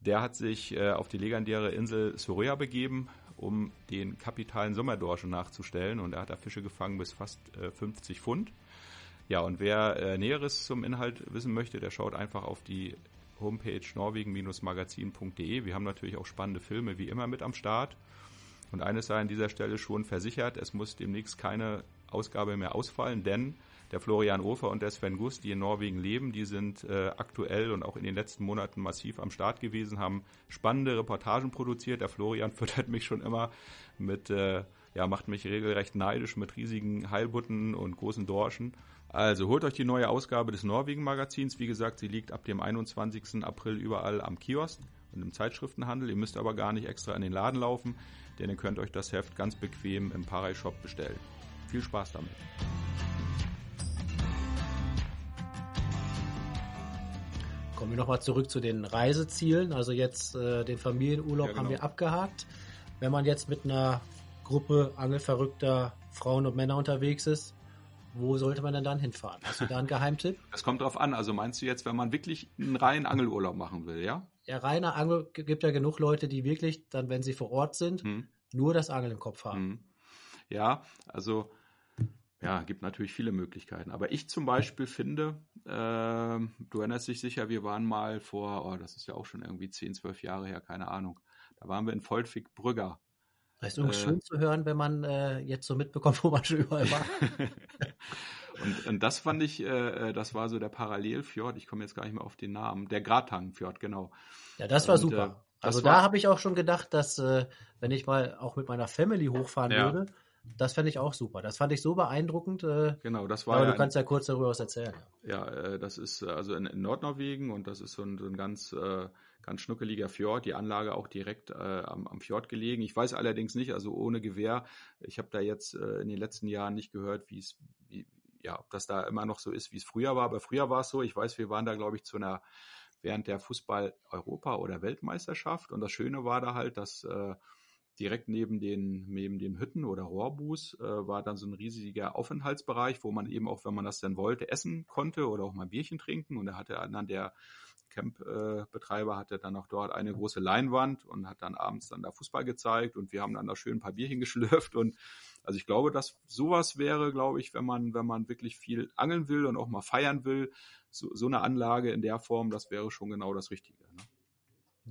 der hat sich äh, auf die legendäre Insel Soria begeben, um den kapitalen Sommerdorschen nachzustellen. Und er hat da Fische gefangen bis fast äh, 50 Pfund. Ja, und wer äh, Näheres zum Inhalt wissen möchte, der schaut einfach auf die Homepage norwegen-magazin.de. Wir haben natürlich auch spannende Filme wie immer mit am Start. Und eines sei an dieser Stelle schon versichert, es muss demnächst keine Ausgabe mehr ausfallen, denn der Florian Ofer und der Sven Gust, die in Norwegen leben, die sind äh, aktuell und auch in den letzten Monaten massiv am Start gewesen, haben spannende Reportagen produziert. Der Florian füttert mich schon immer mit, äh, ja, macht mich regelrecht neidisch mit riesigen Heilbutten und großen Dorschen. Also holt euch die neue Ausgabe des Norwegen-Magazins. Wie gesagt, sie liegt ab dem 21. April überall am Kiosk und im Zeitschriftenhandel. Ihr müsst aber gar nicht extra in den Laden laufen, denn ihr könnt euch das Heft ganz bequem im Parai Shop bestellen. Viel Spaß damit. Kommen wir nochmal zurück zu den Reisezielen. Also jetzt äh, den Familienurlaub ja, genau. haben wir abgehakt. Wenn man jetzt mit einer Gruppe angelverrückter Frauen und Männer unterwegs ist, wo sollte man denn dann hinfahren? Hast du da einen Geheimtipp? Das kommt drauf an. Also meinst du jetzt, wenn man wirklich einen reinen Angelurlaub machen will, ja? Ja, reiner Angel gibt ja genug Leute, die wirklich dann, wenn sie vor Ort sind, hm. nur das Angeln im Kopf haben. Mhm. Ja, also ja, gibt natürlich viele Möglichkeiten. Aber ich zum Beispiel finde, äh, du erinnerst dich sicher, wir waren mal vor, oh, das ist ja auch schon irgendwie 10, 12 Jahre her, keine Ahnung. Da waren wir in Voltwig-Brügger. Das ist übrigens äh, schön zu hören, wenn man äh, jetzt so mitbekommt, wo man schon überall war. und, und, das fand ich, äh, äh, das war so der Parallelfjord, ich komme jetzt gar nicht mehr auf den Namen, der Gratangfjord, genau. Ja, das war und, super. Äh, also da habe ich auch schon gedacht, dass äh, wenn ich mal auch mit meiner Family hochfahren ja. würde, das fände ich auch super. Das fand ich so beeindruckend. Äh, genau, das war. Aber ja du kannst ja kurz darüber was erzählen. Ja, äh, das ist äh, also in, in, Nordnorwegen und das ist so ein, so ein ganz, äh, ganz schnuckeliger Fjord. Die Anlage auch direkt am, am, Fjord gelegen. Ich weiß allerdings nicht, also ohne Gewehr. Ich habe da jetzt in den letzten Jahren nicht gehört, wie es, ja, ob das da immer noch so ist, wie es früher war. Aber früher war es so. Ich weiß, wir waren da, glaube ich, zu einer während der Fußball-Europa- oder Weltmeisterschaft. Und das Schöne war da halt, dass äh, direkt neben den, neben den Hütten oder Rohrbus äh, war dann so ein riesiger Aufenthaltsbereich, wo man eben auch, wenn man das denn wollte, essen konnte oder auch mal ein Bierchen trinken. Und da hatte dann der Camp-Betreiber hatte dann auch dort eine große Leinwand und hat dann abends dann da Fußball gezeigt und wir haben dann da schön ein paar Bierchen geschlürft und also ich glaube, dass sowas wäre, glaube ich, wenn man, wenn man wirklich viel angeln will und auch mal feiern will, so, so eine Anlage in der Form, das wäre schon genau das Richtige.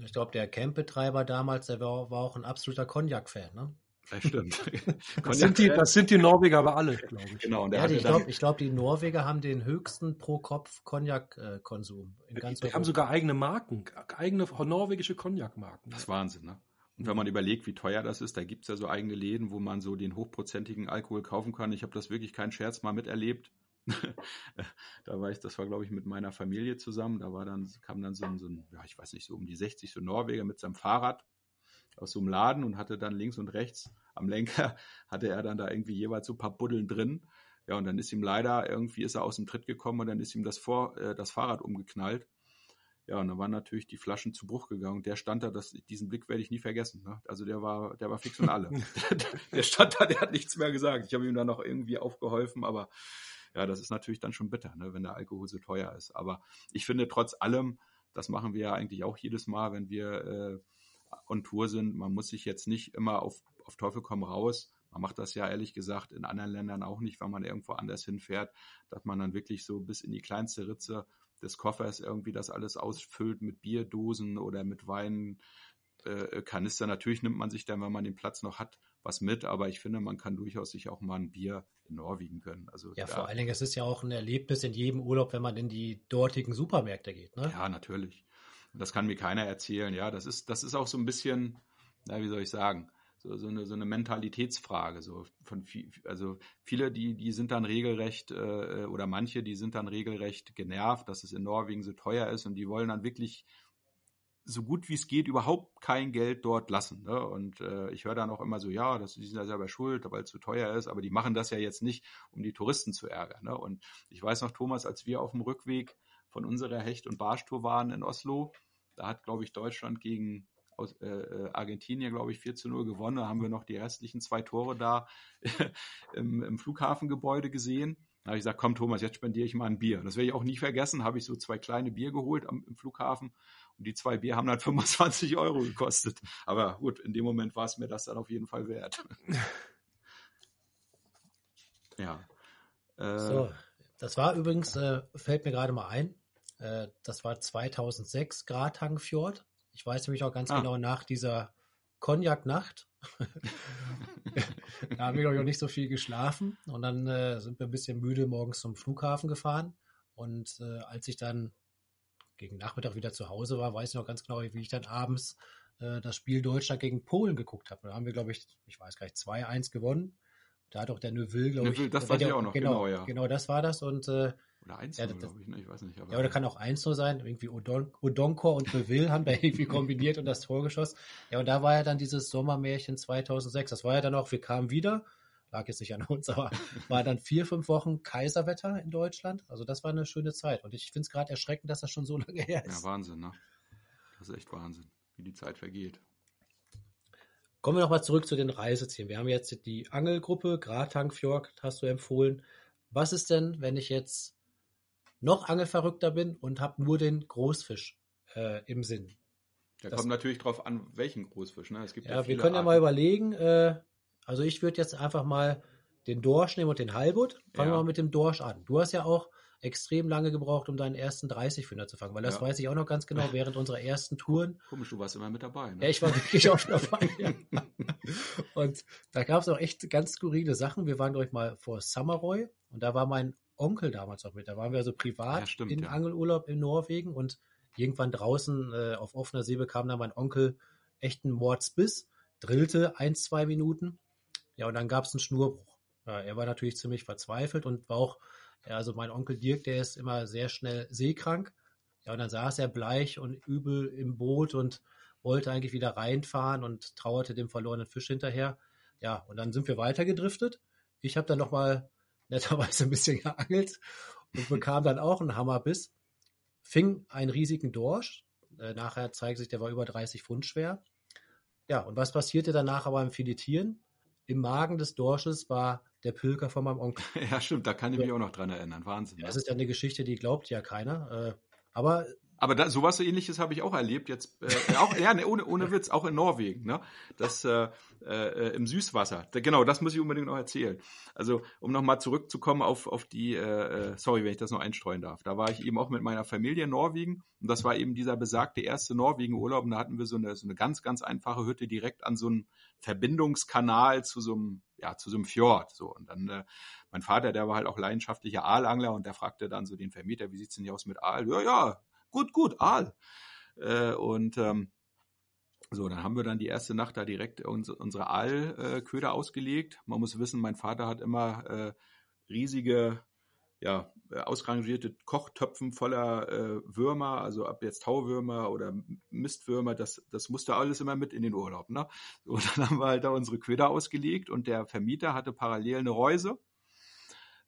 Ich glaube, der Campbetreiber damals, der war, war auch ein absoluter Cognac-Fan, ne? Ja, stimmt. das, sind die, das sind die Norweger aber alle, glaube ich. Genau. Und ja, ich glaube, glaub, die Norweger haben den höchsten pro Kopf Cognac-Konsum in ganz Die, die haben sogar eigene Marken, eigene norwegische Cognac-Marken. Das ist Wahnsinn, ne? Und wenn man überlegt, wie teuer das ist, da gibt es ja so eigene Läden, wo man so den hochprozentigen Alkohol kaufen kann. Ich habe das wirklich kein Scherz mal miterlebt. da war ich, das war glaube ich mit meiner Familie zusammen. Da war dann, kam dann so ein, so ein, ja, ich weiß nicht, so um die 60 so Norweger mit seinem Fahrrad aus so einem Laden und hatte dann links und rechts am Lenker hatte er dann da irgendwie jeweils so ein paar Buddeln drin. Ja, und dann ist ihm leider, irgendwie ist er aus dem Tritt gekommen und dann ist ihm das, Vor, äh, das Fahrrad umgeknallt. Ja, und dann waren natürlich die Flaschen zu Bruch gegangen. Der stand da, das, diesen Blick werde ich nie vergessen. Ne? Also der war, der war fix und alle. der stand da, der hat nichts mehr gesagt. Ich habe ihm dann noch irgendwie aufgeholfen, aber ja, das ist natürlich dann schon bitter, ne, wenn der Alkohol so teuer ist. Aber ich finde trotz allem, das machen wir ja eigentlich auch jedes Mal, wenn wir äh, on Tour sind, man muss sich jetzt nicht immer auf, auf Teufel komm raus. Man macht das ja ehrlich gesagt in anderen Ländern auch nicht, wenn man irgendwo anders hinfährt, dass man dann wirklich so bis in die kleinste Ritze des Koffers irgendwie das alles ausfüllt mit Bierdosen oder mit Wein, äh. Natürlich nimmt man sich dann, wenn man den Platz noch hat, was mit, aber ich finde, man kann durchaus sich auch mal ein Bier in Norwegen gönnen. Also, ja, vor allen Dingen, es ist ja auch ein Erlebnis in jedem Urlaub, wenn man in die dortigen Supermärkte geht. Ne? Ja, natürlich. Das kann mir keiner erzählen. Ja, das ist, das ist auch so ein bisschen, na, wie soll ich sagen, so, so, eine, so eine Mentalitätsfrage. So von viel, also viele, die, die sind dann regelrecht, äh, oder manche, die sind dann regelrecht genervt, dass es in Norwegen so teuer ist und die wollen dann wirklich so gut wie es geht überhaupt kein Geld dort lassen. Ne? Und äh, ich höre dann auch immer so, ja, das, die sind ja selber schuld, weil es zu teuer ist, aber die machen das ja jetzt nicht, um die Touristen zu ärgern. Ne? Und ich weiß noch, Thomas, als wir auf dem Rückweg von unserer Hecht- und Barschtour waren in Oslo, da hat, glaube ich, Deutschland gegen aus, äh, äh Argentinien, glaube ich, 4 zu 0 gewonnen. Da haben wir noch die restlichen zwei Tore da im, im Flughafengebäude gesehen. Da habe ich gesagt, komm Thomas, jetzt spendiere ich mal ein Bier. Das werde ich auch nie vergessen, habe ich so zwei kleine Bier geholt am, im Flughafen und die zwei Bier haben dann 25 Euro gekostet. Aber gut, in dem Moment war es mir das dann auf jeden Fall wert. ja. Äh, so, das war übrigens, äh, fällt mir gerade mal ein, äh, das war 2006 Gratangfjord. Ich weiß nämlich auch ganz ah. genau nach dieser Cognac-Nacht. da haben wir, glaube ich, auch nicht so viel geschlafen. Und dann äh, sind wir ein bisschen müde morgens zum Flughafen gefahren. Und äh, als ich dann gegen Nachmittag wieder zu Hause war, weiß ich noch ganz genau, wie ich dann abends äh, das Spiel Deutschland gegen Polen geguckt habe. Da haben wir, glaube ich, ich weiß gar nicht, 2-1 gewonnen. Da hat auch der Neuville, glaube ich. Das weiß ich auch noch, genau, genau, ja. Genau, das war das. Und, äh, oder 1 ja, glaube ich, ne? ich weiß nicht. Aber ja, oder kann auch 1 0 sein. Irgendwie Odon Odonkor und Neuville haben da irgendwie kombiniert und das Tor geschossen. Ja, und da war ja dann dieses Sommermärchen 2006. Das war ja dann auch, wir kamen wieder lag jetzt nicht an uns, aber war dann vier, fünf Wochen Kaiserwetter in Deutschland. Also das war eine schöne Zeit. Und ich finde es gerade erschreckend, dass das schon so lange her ist. Ja, Wahnsinn, ne? Das ist echt Wahnsinn, wie die Zeit vergeht. Kommen wir nochmal zurück zu den Reisezielen. Wir haben jetzt die Angelgruppe, Gratangfjord hast du empfohlen. Was ist denn, wenn ich jetzt noch Angelverrückter bin und habe nur den Großfisch äh, im Sinn? Da Das- kommt natürlich drauf an, welchen Großfisch. Ne? Es gibt ja, Ja, wir können ja mal überlegen. Äh, also ich würde jetzt einfach mal den Dorsch nehmen und den Halbut. Fangen wir Ja. mal mit dem Dorsch an. Du hast ja auch extrem lange gebraucht, um deinen ersten 30-Fünder zu fangen, weil das Ja. weiß ich auch noch ganz genau während unserer ersten Touren. Komisch, du warst immer mit dabei. Ne? Ja, ich war wirklich auch dabei. Ja. Und da gab es auch echt ganz skurrile Sachen. Wir waren, glaube ich, mal vor Summeroy und da war mein Onkel damals auch mit. Da waren wir also privat Ja, stimmt, in. Angelurlaub in Norwegen und irgendwann draußen äh, auf offener See bekam dann mein Onkel echten Mordsbiss, drillte ein, zwei Minuten. Ja, und dann gab es einen Schnurbruch. Ja, er war natürlich ziemlich verzweifelt und war auch, also mein Onkel Dirk, der ist immer sehr schnell seekrank. Ja, und dann saß er bleich und übel im Boot und wollte eigentlich wieder reinfahren und trauerte dem verlorenen Fisch hinterher. Ja, und dann sind wir weitergedriftet. Ich habe dann nochmal netterweise ein bisschen geangelt und bekam dann auch einen Hammerbiss, fing einen riesigen Dorsch. Äh, nachher zeigt sich, der war über 30 Pfund schwer. Ja, und was passierte danach aber im Filetieren? Im Magen des Dorsches war der Pilker von meinem Onkel. Ja, stimmt, da kann ich mich auch noch dran erinnern. Wahnsinn. Das ne? ist ja eine Geschichte, die glaubt ja keiner. Äh, aber Aber da, sowas ähnliches habe ich auch erlebt, jetzt äh, auch, ja, ne, ohne, ohne Witz, auch in Norwegen, ne? Das äh, äh, im Süßwasser. Da, genau, das muss ich unbedingt noch erzählen. Also, um nochmal zurückzukommen auf, auf die, äh, äh, sorry, wenn ich das noch einstreuen darf. Da war ich eben auch mit meiner Familie in Norwegen und das war eben dieser besagte erste Norwegen-Urlaub und da hatten wir so eine, so eine ganz, ganz einfache Hütte direkt an so einem Verbindungskanal zu so einem, ja, zu so einem Fjord. So. Und dann, äh, mein Vater, der war halt auch leidenschaftlicher Aalangler und der fragte dann so den Vermieter, wie sieht's denn hier aus mit Aal? Ja, ja, gut, gut, Aal. Äh, und ähm, so, dann haben wir dann die erste Nacht da direkt uns, unsere Aalköder ausgelegt. Man muss wissen, mein Vater hat immer äh, riesige, ja, ausrangierte Kochtöpfen voller äh, Würmer, also ab jetzt Tauwürmer oder Mistwürmer, das, das musste alles immer mit in den Urlaub. Ne? So, dann haben wir halt da unsere Köder ausgelegt und der Vermieter hatte parallel eine Reuse.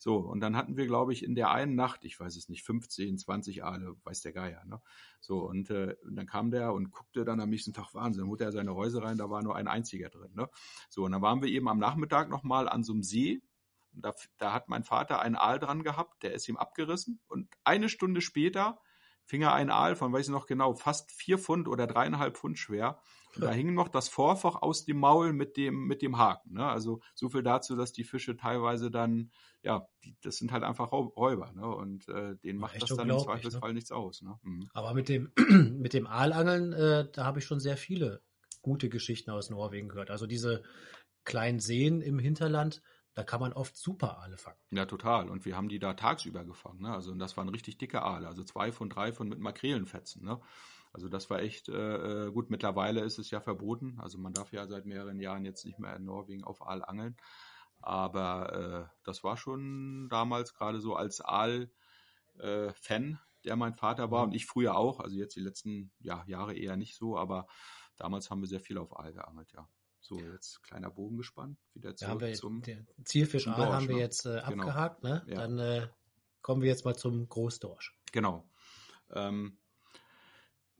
So, und dann hatten wir, glaube ich, in der einen Nacht, ich weiß es nicht, 15, 20 Aale, weiß der Geier, ne? So, und, äh, und dann kam der und guckte dann am nächsten Tag, Wahnsinn, holte er seine Reuse rein, da war nur ein einziger drin, ne? So, und dann waren wir eben am Nachmittag nochmal an so einem See, und da, da hat mein Vater einen Aal dran gehabt, der ist ihm abgerissen, und eine Stunde später fing er einen Aal von, weiß ich noch genau, fast vier Pfund oder dreieinhalb Pfund schwer. Da hing noch das Vorfach aus dem Maul mit dem, mit dem Haken. Ne? Also so viel dazu, dass die Fische teilweise dann, ja, die, das sind halt einfach Räuber. Ne? Und äh, denen macht das dann im ne? Zweifelsfall nichts aus. Ne? Mhm. Aber mit dem, mit dem Aalangeln, äh, da habe ich schon sehr viele gute Geschichten aus Norwegen gehört. Also diese kleinen Seen im Hinterland, da kann man oft super Aale fangen. Ja, total. Und wir haben die da tagsüber gefangen. Ne? Also und das waren richtig dicke Aale, also zwei von drei von mit Makrelenfetzen. Ne? Also das war echt äh, äh, gut. Mittlerweile ist es ja verboten. Also man darf ja seit mehreren Jahren jetzt nicht mehr in Norwegen auf Aal angeln. Aber äh, das war schon damals gerade so als Aal-Fan, der mein Vater war und ich früher auch. Also jetzt die letzten ja, Jahre eher nicht so, aber damals haben wir sehr viel auf Aal geangelt, ja. So, jetzt kleiner Bogen gespannt. Wieder zurück wir zum. den Zielfisch zum Aal Dorsch, haben wir ne? jetzt äh, Genau. abgehakt. Ne? Ja. Dann äh, kommen wir jetzt mal zum Großdorsch. Genau. Ähm,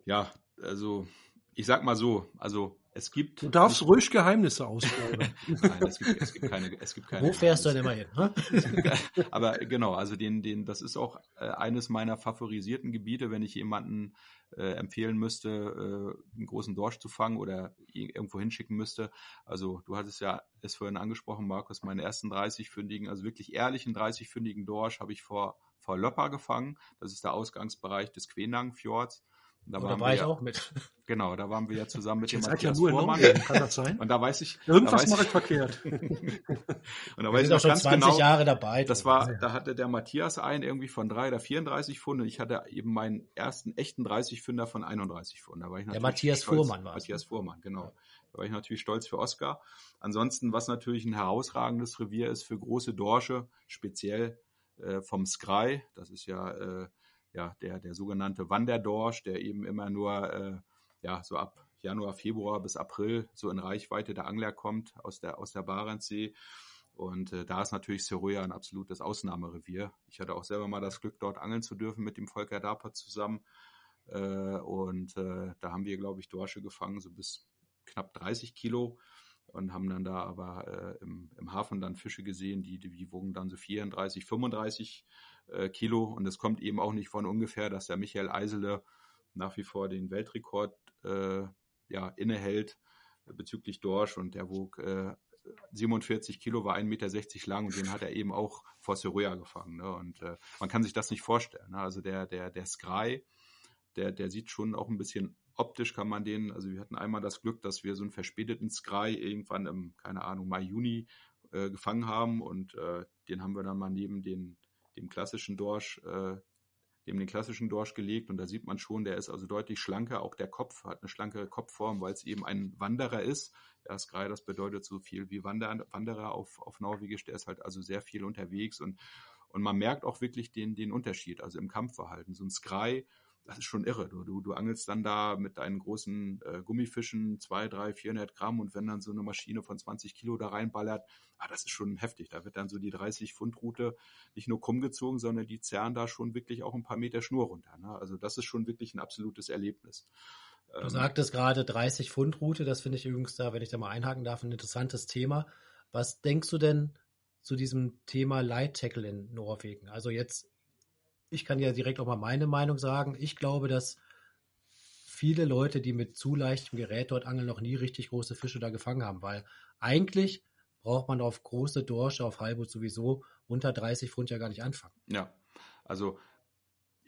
ja, also ich sag mal so, also es gibt. Du darfst ruhig Geheimnisse ausplaudern. Nein, es gibt, es gibt keine. Es gibt keine Wo fährst du denn immer hin? Ne? Aber genau, also den, den, das ist auch äh, eines meiner favorisierten Gebiete, wenn ich jemanden äh, empfehlen müsste, äh, einen großen Dorsch zu fangen oder ihn irgendwo hinschicken müsste. Also du hattest ja es vorhin angesprochen, Markus, meine ersten 30-fündigen, also wirklich ehrlichen 30-fündigen Dorsch habe ich vor, vor Löpper gefangen. Das ist der Ausgangsbereich des Quenang-Fjords. Da, da war ich ja, auch mit. Genau, da waren wir ja zusammen mit dem seid ja Matthias nur in Fuhrmann. Norwegen, kann das sein? Und da weiß ich, Irgendwas mache ich verkehrt. und da Wir weiß ich sind noch auch schon ganz 20 genau, Jahre dabei. das war, da hatte der Matthias einen irgendwie von drei oder 34 Pfund und ich hatte eben meinen ersten echten 30 Pfünder von 31 Pfund. Da war ich natürlich Matthias stolz. Fuhrmann war Matthias ne? Fuhrmann, genau. Da war ich natürlich stolz für Oscar. Ansonsten, was natürlich ein herausragendes Revier ist für große Dorsche, speziell äh, vom Skrei, das ist ja, äh, ja der, der sogenannte Wanderdorsch, der eben immer nur äh, ja, so ab Januar, Februar bis April so in Reichweite der Angler kommt aus der, aus der Barentssee. Und äh, da ist natürlich Seroja ein absolutes Ausnahmerevier. Ich hatte auch selber mal das Glück, dort angeln zu dürfen mit dem Volker Dapert zusammen. Äh, und äh, da haben wir, glaube ich, Dorsche gefangen, so bis knapp 30 Kilo. Und haben dann da aber äh, im, im Hafen dann Fische gesehen, die, die wogen dann so 34, 35 äh, Kilo. Und es kommt eben auch nicht von ungefähr, dass der Michael Eisele nach wie vor den Weltrekord äh, ja, innehält bezüglich Dorsch und der wog äh, 47 Kilo, war 1,60 Meter lang und den hat er eben auch vor Seroja gefangen. Ne? Und äh, man kann sich das nicht vorstellen. Ne? Also der, der, der Scry, der, der sieht schon auch ein bisschen optisch kann man den, also wir hatten einmal das Glück, dass wir so einen verspäteten Scry irgendwann im, keine Ahnung, Mai, Juni äh, gefangen haben und äh, den haben wir dann mal neben den, dem klassischen Dorsch äh, dem den klassischen Dorsch gelegt und da sieht man schon, der ist also deutlich schlanker. Auch der Kopf hat eine schlanke Kopfform, weil es eben ein Wanderer ist. Ja, Sky, das bedeutet so viel wie Wander Wanderer auf, auf Norwegisch. Der ist halt also sehr viel unterwegs und, und man merkt auch wirklich den, den Unterschied, also im Kampfverhalten. So ein Sky, das ist schon irre. Du, du, du angelst dann da mit deinen großen äh, Gummifischen zwei, drei, 400 Gramm und wenn dann so eine Maschine von 20 Kilo da reinballert, ah, das ist schon heftig. Da wird dann so die 30 Pfund Route nicht nur krumm gezogen, sondern die zerren da schon wirklich auch ein paar Meter Schnur runter. Ne? Also das ist schon wirklich ein absolutes Erlebnis. Du ähm, sagtest gerade 30 Pfund Route, das finde ich übrigens da, wenn ich da mal einhaken darf, ein interessantes Thema. Was denkst du denn zu diesem Thema Light Tackle in Norwegen? Also jetzt ich kann ja direkt auch mal meine Meinung sagen. Ich glaube, dass viele Leute, die mit zu leichtem Gerät dort angeln, noch nie richtig große Fische da gefangen haben, weil eigentlich braucht man auf große Dorsche, auf Halbut sowieso unter 30 Pfund ja gar nicht anfangen. Ja, also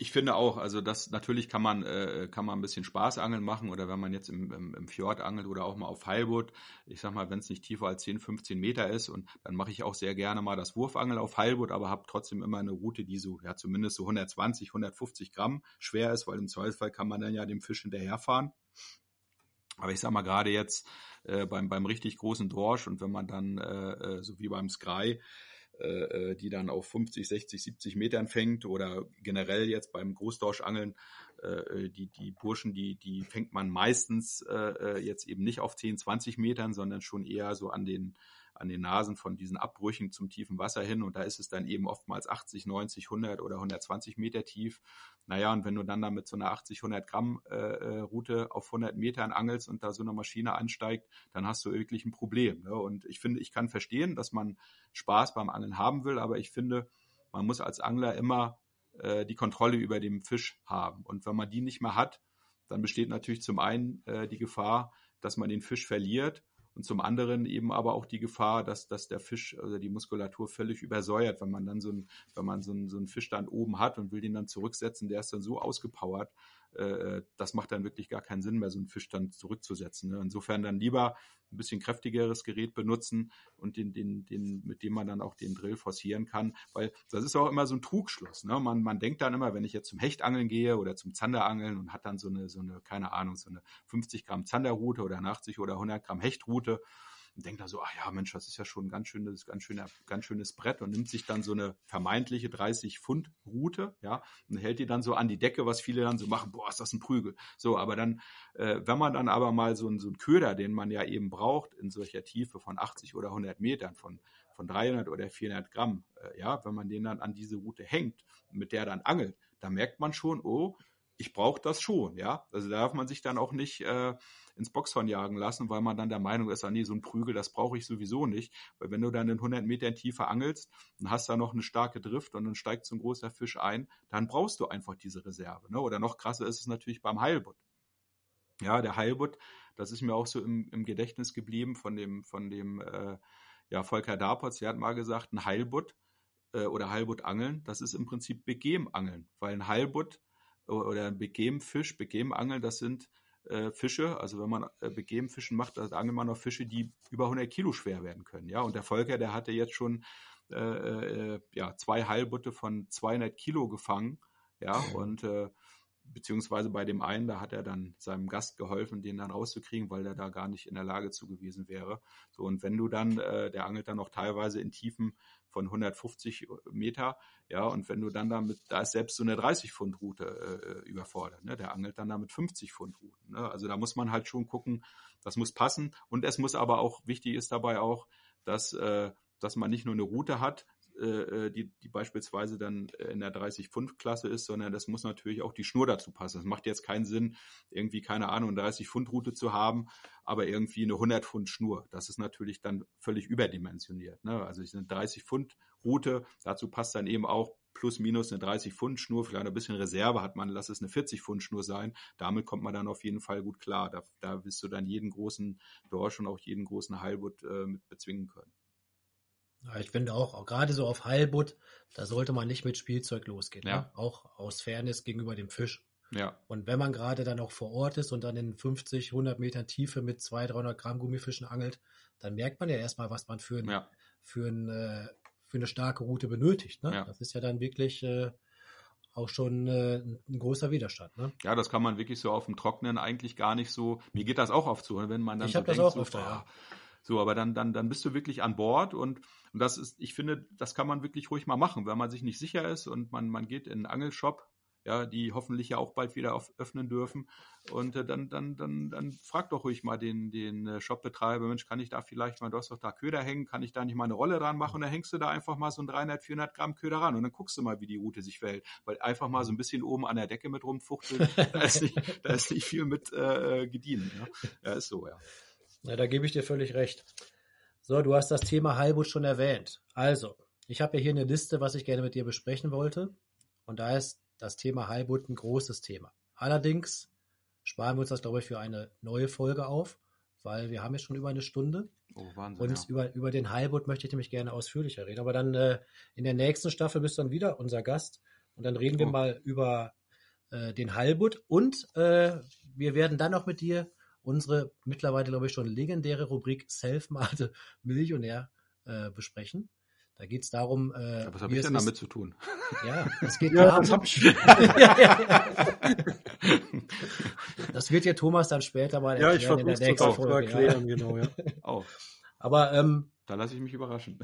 ich finde auch, also das natürlich kann man äh, kann man ein bisschen Spaßangeln machen oder wenn man jetzt im, im, im Fjord angelt oder auch mal auf Heilbutt, ich sag mal, wenn es nicht tiefer als 10, 15 Meter ist und dann mache ich auch sehr gerne mal das Wurfangeln auf Heilbutt, aber habe trotzdem immer eine Route, die so ja zumindest so 120, 150 Gramm schwer ist, weil im Zweifelsfall kann man dann ja dem Fisch hinterherfahren. Aber ich sag mal gerade jetzt äh, beim beim richtig großen Dorsch und wenn man dann äh, äh so wie beim Sky äh, äh, die dann auf 50, 60, 70 Metern fängt oder generell jetzt beim Großdorschangeln, äh, die, die Burschen, die, die fängt man meistens äh, jetzt eben nicht auf 10, 20 Metern, sondern schon eher so an den an den Nasen von diesen Abbrüchen zum tiefen Wasser hin und da ist es dann eben oftmals 80, 90, 100 oder 120 Meter tief. Naja, und wenn du dann da mit so einer 80, 100 Gramm äh, äh Route auf 100 Metern angelst und da so eine Maschine ansteigt, dann hast du wirklich ein Problem. Ne? Und ich finde, ich kann verstehen, dass man Spaß beim Angeln haben will, aber ich finde, man muss als Angler immer äh, die Kontrolle über den Fisch haben. Und wenn man die nicht mehr hat, dann besteht natürlich zum einen äh, die Gefahr, dass man den Fisch verliert und zum anderen eben aber auch die Gefahr, dass, dass der Fisch, also die Muskulatur völlig übersäuert, wenn man dann so ein, wenn man so einen, so einen Fisch dann oben hat und will den dann zurücksetzen, der ist dann so ausgepowert, äh, das macht dann wirklich gar keinen Sinn mehr, so einen Fisch dann zurückzusetzen. Ne? Insofern dann lieber ein bisschen kräftigeres Gerät benutzen und den, den, den, mit dem man dann auch den Drill forcieren kann, weil das ist auch immer so ein Trugschluss. Ne? Man, man denkt dann immer, wenn ich jetzt zum Hechtangeln gehe oder zum Zanderangeln und hat dann so eine, so eine, keine Ahnung, so eine 50 Gramm Zanderrute oder 80 oder 100 Gramm Hechtrute, und denkt da so, ach ja, Mensch, das ist ja schon ein ganz schönes, ganz schöner, ganz schönes Brett und nimmt sich dann so eine vermeintliche 30 Pfund Route, ja, und hält die dann so an die Decke, was viele dann so machen, boah, ist das ein Prügel. So, aber dann, äh, wenn man dann aber mal so, so einen Köder, den man ja eben braucht, in solcher Tiefe von 80 oder 100 Metern, von, von 300 oder 400 Gramm, äh, ja, wenn man den dann an diese Route hängt, mit der dann angelt, da merkt man schon, oh, ich brauche das schon, ja. Also da darf man sich dann auch nicht äh, ins Boxhorn jagen lassen, weil man dann der Meinung ist, ah nee, so ein Prügel, das brauche ich sowieso nicht. Weil wenn du dann in 100 Metern Tiefe angelst und hast da noch eine starke Drift und dann steigt so ein großer Fisch ein, dann brauchst du einfach diese Reserve. Ne? Oder noch krasser ist es natürlich beim Heilbutt. Ja, der Heilbutt, das ist mir auch so im, im Gedächtnis geblieben von dem, von dem äh, ja, Volker Dapotz, der hat mal gesagt, ein Heilbutt äh, oder Heilbutt-Angeln, das ist im Prinzip Begem-Angeln, weil ein Heilbutt oder ein Begem-Fisch, Begem-Angeln, das sind äh, Fische. Also wenn man äh, Begeben-Fischen macht, dann angelt man auf Fische, die über 100 Kilo schwer werden können. Ja, und der Volker, der hatte jetzt schon äh, äh, ja, zwei Heilbutte von 200 Kilo gefangen. Ja, und äh, beziehungsweise bei dem einen, da hat er dann seinem Gast geholfen, den dann rauszukriegen, weil der da gar nicht in der Lage zu gewesen wäre. So, und wenn du dann, äh, der angelt dann auch teilweise in Tiefen von 150 Meter, ja, und wenn du dann damit, da ist selbst so eine 30 Pfund Route äh, überfordert, ne? der angelt dann damit 50 Pfund Routen. Ne? Also da muss man halt schon gucken, das muss passen und es muss aber auch, wichtig ist dabei auch, dass, äh, dass man nicht nur eine Route hat, äh, die, die beispielsweise dann in der 30-Pfund-Klasse ist, sondern das muss natürlich auch die Schnur dazu passen. Es macht jetzt keinen Sinn, irgendwie, keine Ahnung, eine 30-Pfund-Route zu haben, aber irgendwie eine 100-Pfund-Schnur. Das ist natürlich dann völlig überdimensioniert. Ne? Also eine 30-Pfund-Route, dazu passt dann eben auch plus minus eine 30-Pfund-Schnur, vielleicht ein bisschen Reserve hat man, lass es eine 40-Pfund-Schnur sein. Damit kommt man dann auf jeden Fall gut klar. Da, da wirst du dann jeden großen Dorsch und auch jeden großen Heilbutt äh, mit bezwingen können. Ja, ich finde auch, auch gerade so auf Heilbutt, da sollte man nicht mit Spielzeug losgehen. Ja. Ne? Auch aus Fairness gegenüber dem Fisch. Ja, Und wenn man gerade dann auch vor Ort ist und dann in 50, 100 Metern Tiefe mit 200, 300 Gramm Gummifischen angelt, dann merkt man ja erstmal, was man für, ein, ja, für, ein, äh, für eine starke Route benötigt. Ne? Ja. Das ist ja dann wirklich äh, auch schon äh, ein großer Widerstand. Ne? ja, das kann man wirklich so auf dem Trockenen eigentlich gar nicht so. Mir geht das auch oft so, wenn man dann Ich so hab das denkt, auch so, öfter, ja. So, aber dann, dann, dann bist du wirklich an Bord und, und das ist, ich finde, das kann man wirklich ruhig mal machen, wenn man sich nicht sicher ist und man, man geht in einen Angelshop, ja, die hoffentlich ja auch bald wieder auf, öffnen dürfen. Und äh, dann, dann, dann, dann frag doch ruhig mal den, den äh, Shopbetreiber, Mensch, kann ich da vielleicht mal, du hast doch da Köder hängen, kann ich da nicht mal eine Rolle dran machen? Und dann hängst du da einfach mal so ein 300, 400 Gramm Köder ran und dann guckst du mal, wie die Route sich verhält. Weil einfach mal so ein bisschen oben an der Decke mit rumfuchteln, da ist nicht, da ist nicht viel mit äh, gedient. Ja? ja, ist so, ja. Ja, da gebe ich dir völlig recht. So, du hast das Thema Heilbutt schon erwähnt. Also, ich habe ja hier eine Liste, was ich gerne mit dir besprechen wollte. Und da ist das Thema Heilbutt ein großes Thema. Allerdings sparen wir uns das, glaube ich, für eine neue Folge auf, weil wir haben jetzt schon über eine Stunde. Oh, Wahnsinn. Und ja. über, über den Heilbutt möchte ich nämlich gerne ausführlicher reden. Aber dann äh, in der nächsten Staffel bist du dann wieder unser Gast. Und dann reden wir Oh. mal über äh, den Heilbutt. Und äh, wir werden dann auch mit dir unsere mittlerweile, glaube ich, schon legendäre Rubrik Self-Made Millionär äh, besprechen. Da geht es darum, äh, Ja, was habe ich denn ist- damit zu tun? Ja, es geht Ja, darum. das hab ich. ja, ja, ja. Das wird dir Thomas dann später mal Ja, ich erklären in der versuche es nächsten auch zu Folge. Ja. erklären, genau, ja. Oh, Aber ähm, da lasse ich mich überraschen.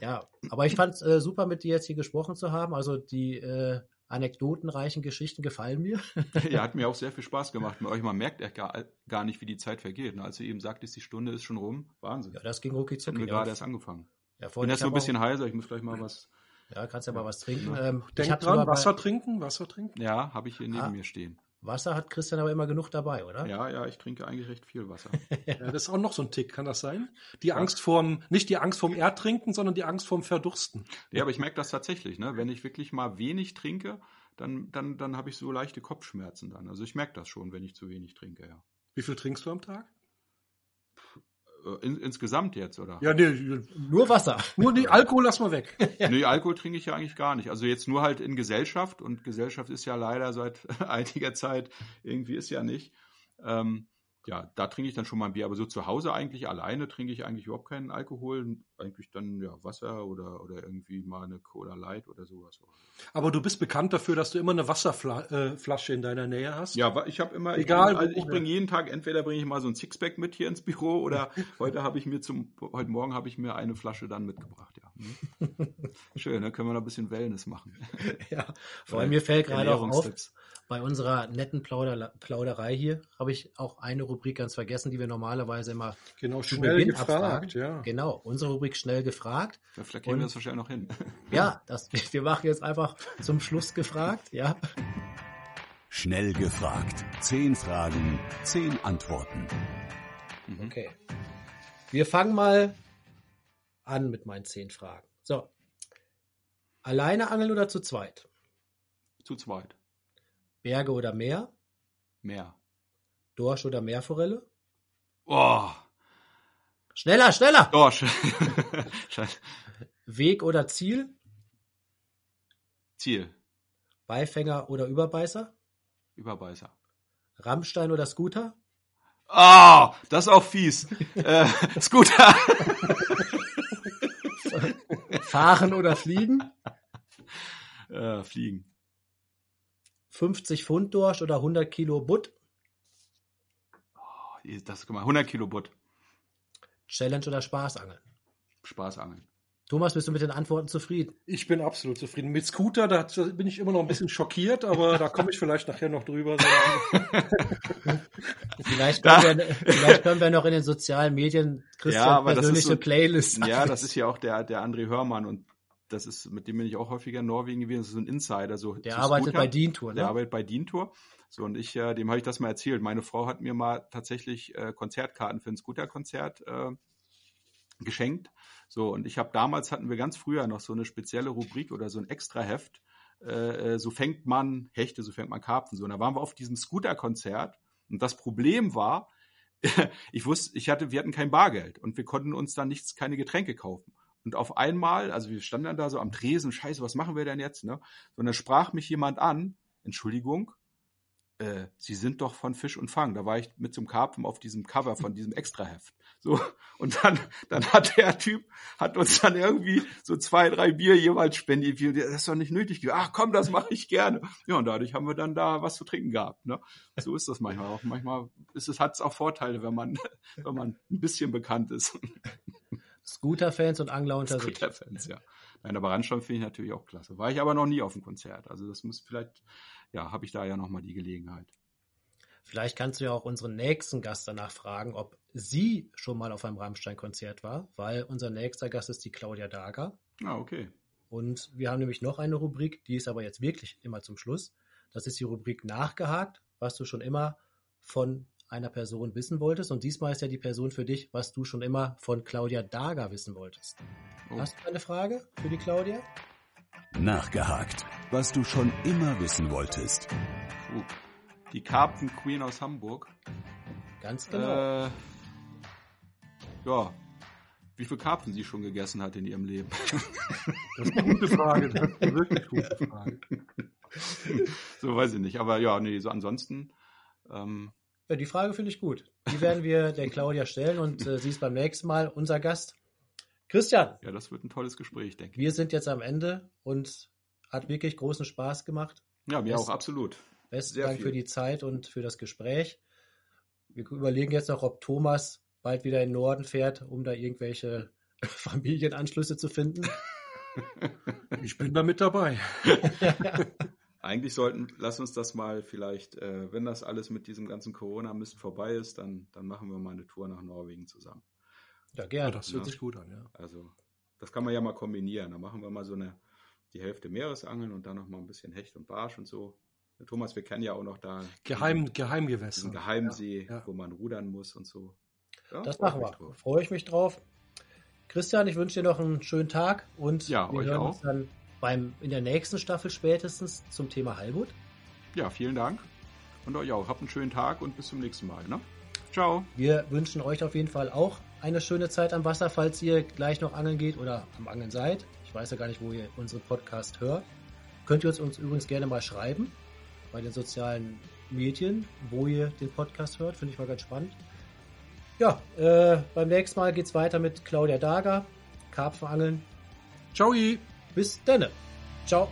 Ja, aber ich fand es äh, super, mit dir jetzt hier gesprochen zu haben. Also die äh, anekdotenreichen Geschichten gefallen mir. ja, hat mir auch sehr viel Spaß gemacht mit euch. Man merkt echt gar, gar nicht, wie die Zeit vergeht. ne? Als du eben sagtest, die Stunde ist schon rum. Wahnsinn. Ja, das ging rucki zucki. wir gerade erst angefangen. Ja, Ich bin jetzt ich nur ein bisschen heiser. Ich muss gleich mal was. ja, kannst ja mal was trinken. Ja. Ähm, ich Denk dran, Wasser bei- trinken, Wasser trinken. Ja, habe ich hier neben Ah. mir stehen. Wasser hat Christian aber immer genug dabei, oder? Ja, ja, ich trinke eigentlich recht viel Wasser. Ja, das ist auch noch so ein Tick, kann das sein? Die Angst vorm, nicht die Angst vorm Erdtrinken, sondern die Angst vorm Verdursten. ja, aber ich merke das tatsächlich. Ne? Wenn ich wirklich mal wenig trinke, dann, dann, dann habe ich so leichte Kopfschmerzen dann. Also ich merke das schon, wenn ich zu wenig trinke, ja. Wie viel trinkst du am Tag? Äh, In, insgesamt jetzt, oder? Ja, nee, Nur Wasser. nur die Alkohol lass mal weg. Nee, Alkohol trinke ich ja eigentlich gar nicht. Also jetzt nur halt in Gesellschaft und Gesellschaft ist ja leider seit einiger Zeit irgendwie ist ja nicht. Ähm, ja, da trinke ich dann schon mal ein Bier, aber so zu Hause eigentlich alleine trinke ich eigentlich überhaupt keinen Alkohol. Eigentlich dann ja Wasser oder, oder irgendwie mal eine Cola Light oder sowas. Aber du bist bekannt dafür, dass du immer eine Wasserflasche äh, in deiner Nähe hast. Ja, ich habe immer, Egal ich, bring- also ich bringe jeden Tag, entweder bringe ich mal so ein Sixpack mit hier ins Büro oder heute habe ich mir zum, heute Morgen habe ich mir eine Flasche dann mitgebracht, ja. Hm. Schön, dann können wir noch ein bisschen Wellness machen. ja. Vor allem mir fällt gerade auch auf. Bei unserer netten Plauder Plauderei hier habe ich auch eine Rubrik ganz vergessen, die wir normalerweise immer Genau, zu schnell Beginn gefragt, abfragen. ja. Genau, unsere Rubrik schnell gefragt. Da vielleicht kriegen wir das wahrscheinlich noch hin. Ja, das, wir machen jetzt einfach zum Schluss gefragt, ja. Schnell gefragt. Zehn Fragen, zehn Antworten. Mhm. Okay. Wir fangen mal an mit meinen zehn Fragen. So. Alleine angeln oder zu zweit? Zu zweit. Berge oder Meer? Mehr. Dorsch oder Meerforelle? Oh, Schneller, schneller! Dorsch. Weg oder Ziel? Ziel. Beifänger oder Überbeißer? Überbeißer. Rammstein oder Scooter? Ah, das ist auch fies. äh, Scooter. Fahren oder Fliegen? äh, fliegen. 50 Pfund Dorsch oder 100 Kilo Butt? Oh, das, guck mal, 100 Kilo Butt. Challenge oder Spaßangeln? Spaßangeln. Thomas, bist du mit den Antworten zufrieden? Ich bin absolut zufrieden. Mit Scooter, da bin ich immer noch ein bisschen schockiert, aber da komme ich vielleicht nachher noch drüber. Vielleicht können, wir, vielleicht können wir noch in den sozialen Medien Christian Ja, das ist persönliche so- Playlist Ja, das ist ja auch der, der André Hörmann und das ist, mit dem bin ich auch häufiger in Norwegen gewesen, das ist so ein Insider. So, Der so arbeitet Scooter. bei Dientour, ne? Der arbeitet bei Dientour. So, und ich, äh, dem habe ich das mal erzählt. Meine Frau hat mir mal tatsächlich äh, Konzertkarten für ein Scooter-Konzert äh, geschenkt. So, und ich habe damals hatten wir ganz früher noch so eine spezielle Rubrik oder so ein Extraheft. Äh, äh, so fängt man Hechte, so fängt man Karpfen. So, und da waren wir auf diesem Scooter-Konzert. Und das Problem war, ich wusste, ich hatte, wir hatten kein Bargeld und wir konnten uns dann nichts, keine Getränke kaufen. Und auf einmal, also wir standen dann da so am Tresen, scheiße, was machen wir denn jetzt? Ne? Und dann sprach mich jemand an, Entschuldigung, äh, Sie sind doch von Fisch und Fang. Da war ich mit einem Karpfen auf diesem Cover von diesem Extraheft. So, und dann, dann hat der Typ, hat uns dann irgendwie so zwei, drei Bier jeweils spendiert. Das ist doch nicht nötig. Ach komm, das mache ich gerne. Ja, und dadurch haben wir dann da was zu trinken gehabt. Ne? So ist das manchmal auch. Manchmal ist es, hat es auch Vorteile, wenn man, wenn man ein bisschen bekannt ist. Scooter-Fans und Angler unter sich. Scooter-Fans, ja. Nein, aber Randstamm finde ich natürlich auch klasse. War ich aber noch nie auf dem Konzert. Also das muss vielleicht, ja, habe ich da ja nochmal die Gelegenheit. Vielleicht kannst du ja auch unseren nächsten Gast danach fragen, ob sie schon mal auf einem Rammstein-Konzert war, weil unser nächster Gast ist die Claudia Dager. Ah, okay. Und wir haben nämlich noch eine Rubrik, die ist aber jetzt wirklich immer zum Schluss. Das ist die Rubrik Nachgehakt, was du schon immer von einer Person wissen wolltest. Und diesmal ist ja die Person für dich, was du schon immer von Claudia Dager wissen wolltest. Oh. Hast du eine Frage für die Claudia? Nachgehakt. Was du schon immer wissen wolltest. Puh. Die Karpfen Queen aus Hamburg. Ganz genau. Äh, ja. Wie viel Karpfen sie schon gegessen hat in ihrem Leben. Das ist eine gute Frage. Das ist eine wirklich gute Frage. so weiß ich nicht. Aber ja, nee, so ansonsten. Ähm, Ja, die Frage finde ich gut. Die werden wir der Claudia stellen und äh, sie ist beim nächsten Mal unser Gast. Christian, ja, das wird ein tolles Gespräch, denke ich. wir sind jetzt am Ende und hat wirklich großen Spaß gemacht. Ja, mir Es- auch absolut. Besten Sehr Dank viel. für die Zeit und für das Gespräch. Wir überlegen jetzt noch, ob Thomas bald wieder in den Norden fährt, um da irgendwelche Familienanschlüsse zu finden. Ich bin da mit dabei. Eigentlich sollten, lass uns das mal vielleicht, äh, wenn das alles mit diesem ganzen Corona-Mist vorbei ist, dann, dann machen wir mal eine Tour nach Norwegen zusammen. Ja, Ja, gerne. das hört Ja. sich gut an, ja. Also, das kann man ja mal kombinieren. Dann machen wir mal so eine, die Hälfte Meeresangeln und dann noch mal ein bisschen Hecht und Barsch und so. Thomas, wir kennen ja auch noch da Geheim, diesen, Geheimgewässer. diesen Geheimsee, Ja, ja. wo man rudern muss und so. Ja, Das machen wir. drauf. Freue ich mich drauf. Christian, ich wünsche dir noch einen schönen Tag und Ja, wir euch hören auch. uns dann beim, in der nächsten Staffel spätestens zum Thema Halbut. Ja, vielen Dank. Und euch auch. Habt einen schönen Tag und bis zum nächsten Mal. Ne? Ciao. Wir wünschen euch auf jeden Fall auch eine schöne Zeit am Wasser, falls ihr gleich noch angeln geht oder am Angeln seid. Ich weiß ja gar nicht, wo ihr unseren Podcast hört. Könnt ihr uns, uns übrigens gerne mal schreiben bei den sozialen Medien, wo ihr den Podcast hört. Finde ich mal ganz spannend. Ja, äh, beim nächsten Mal geht's weiter mit Claudia Dager, Karpfenangeln. Ciao! Bis denne. Ciao.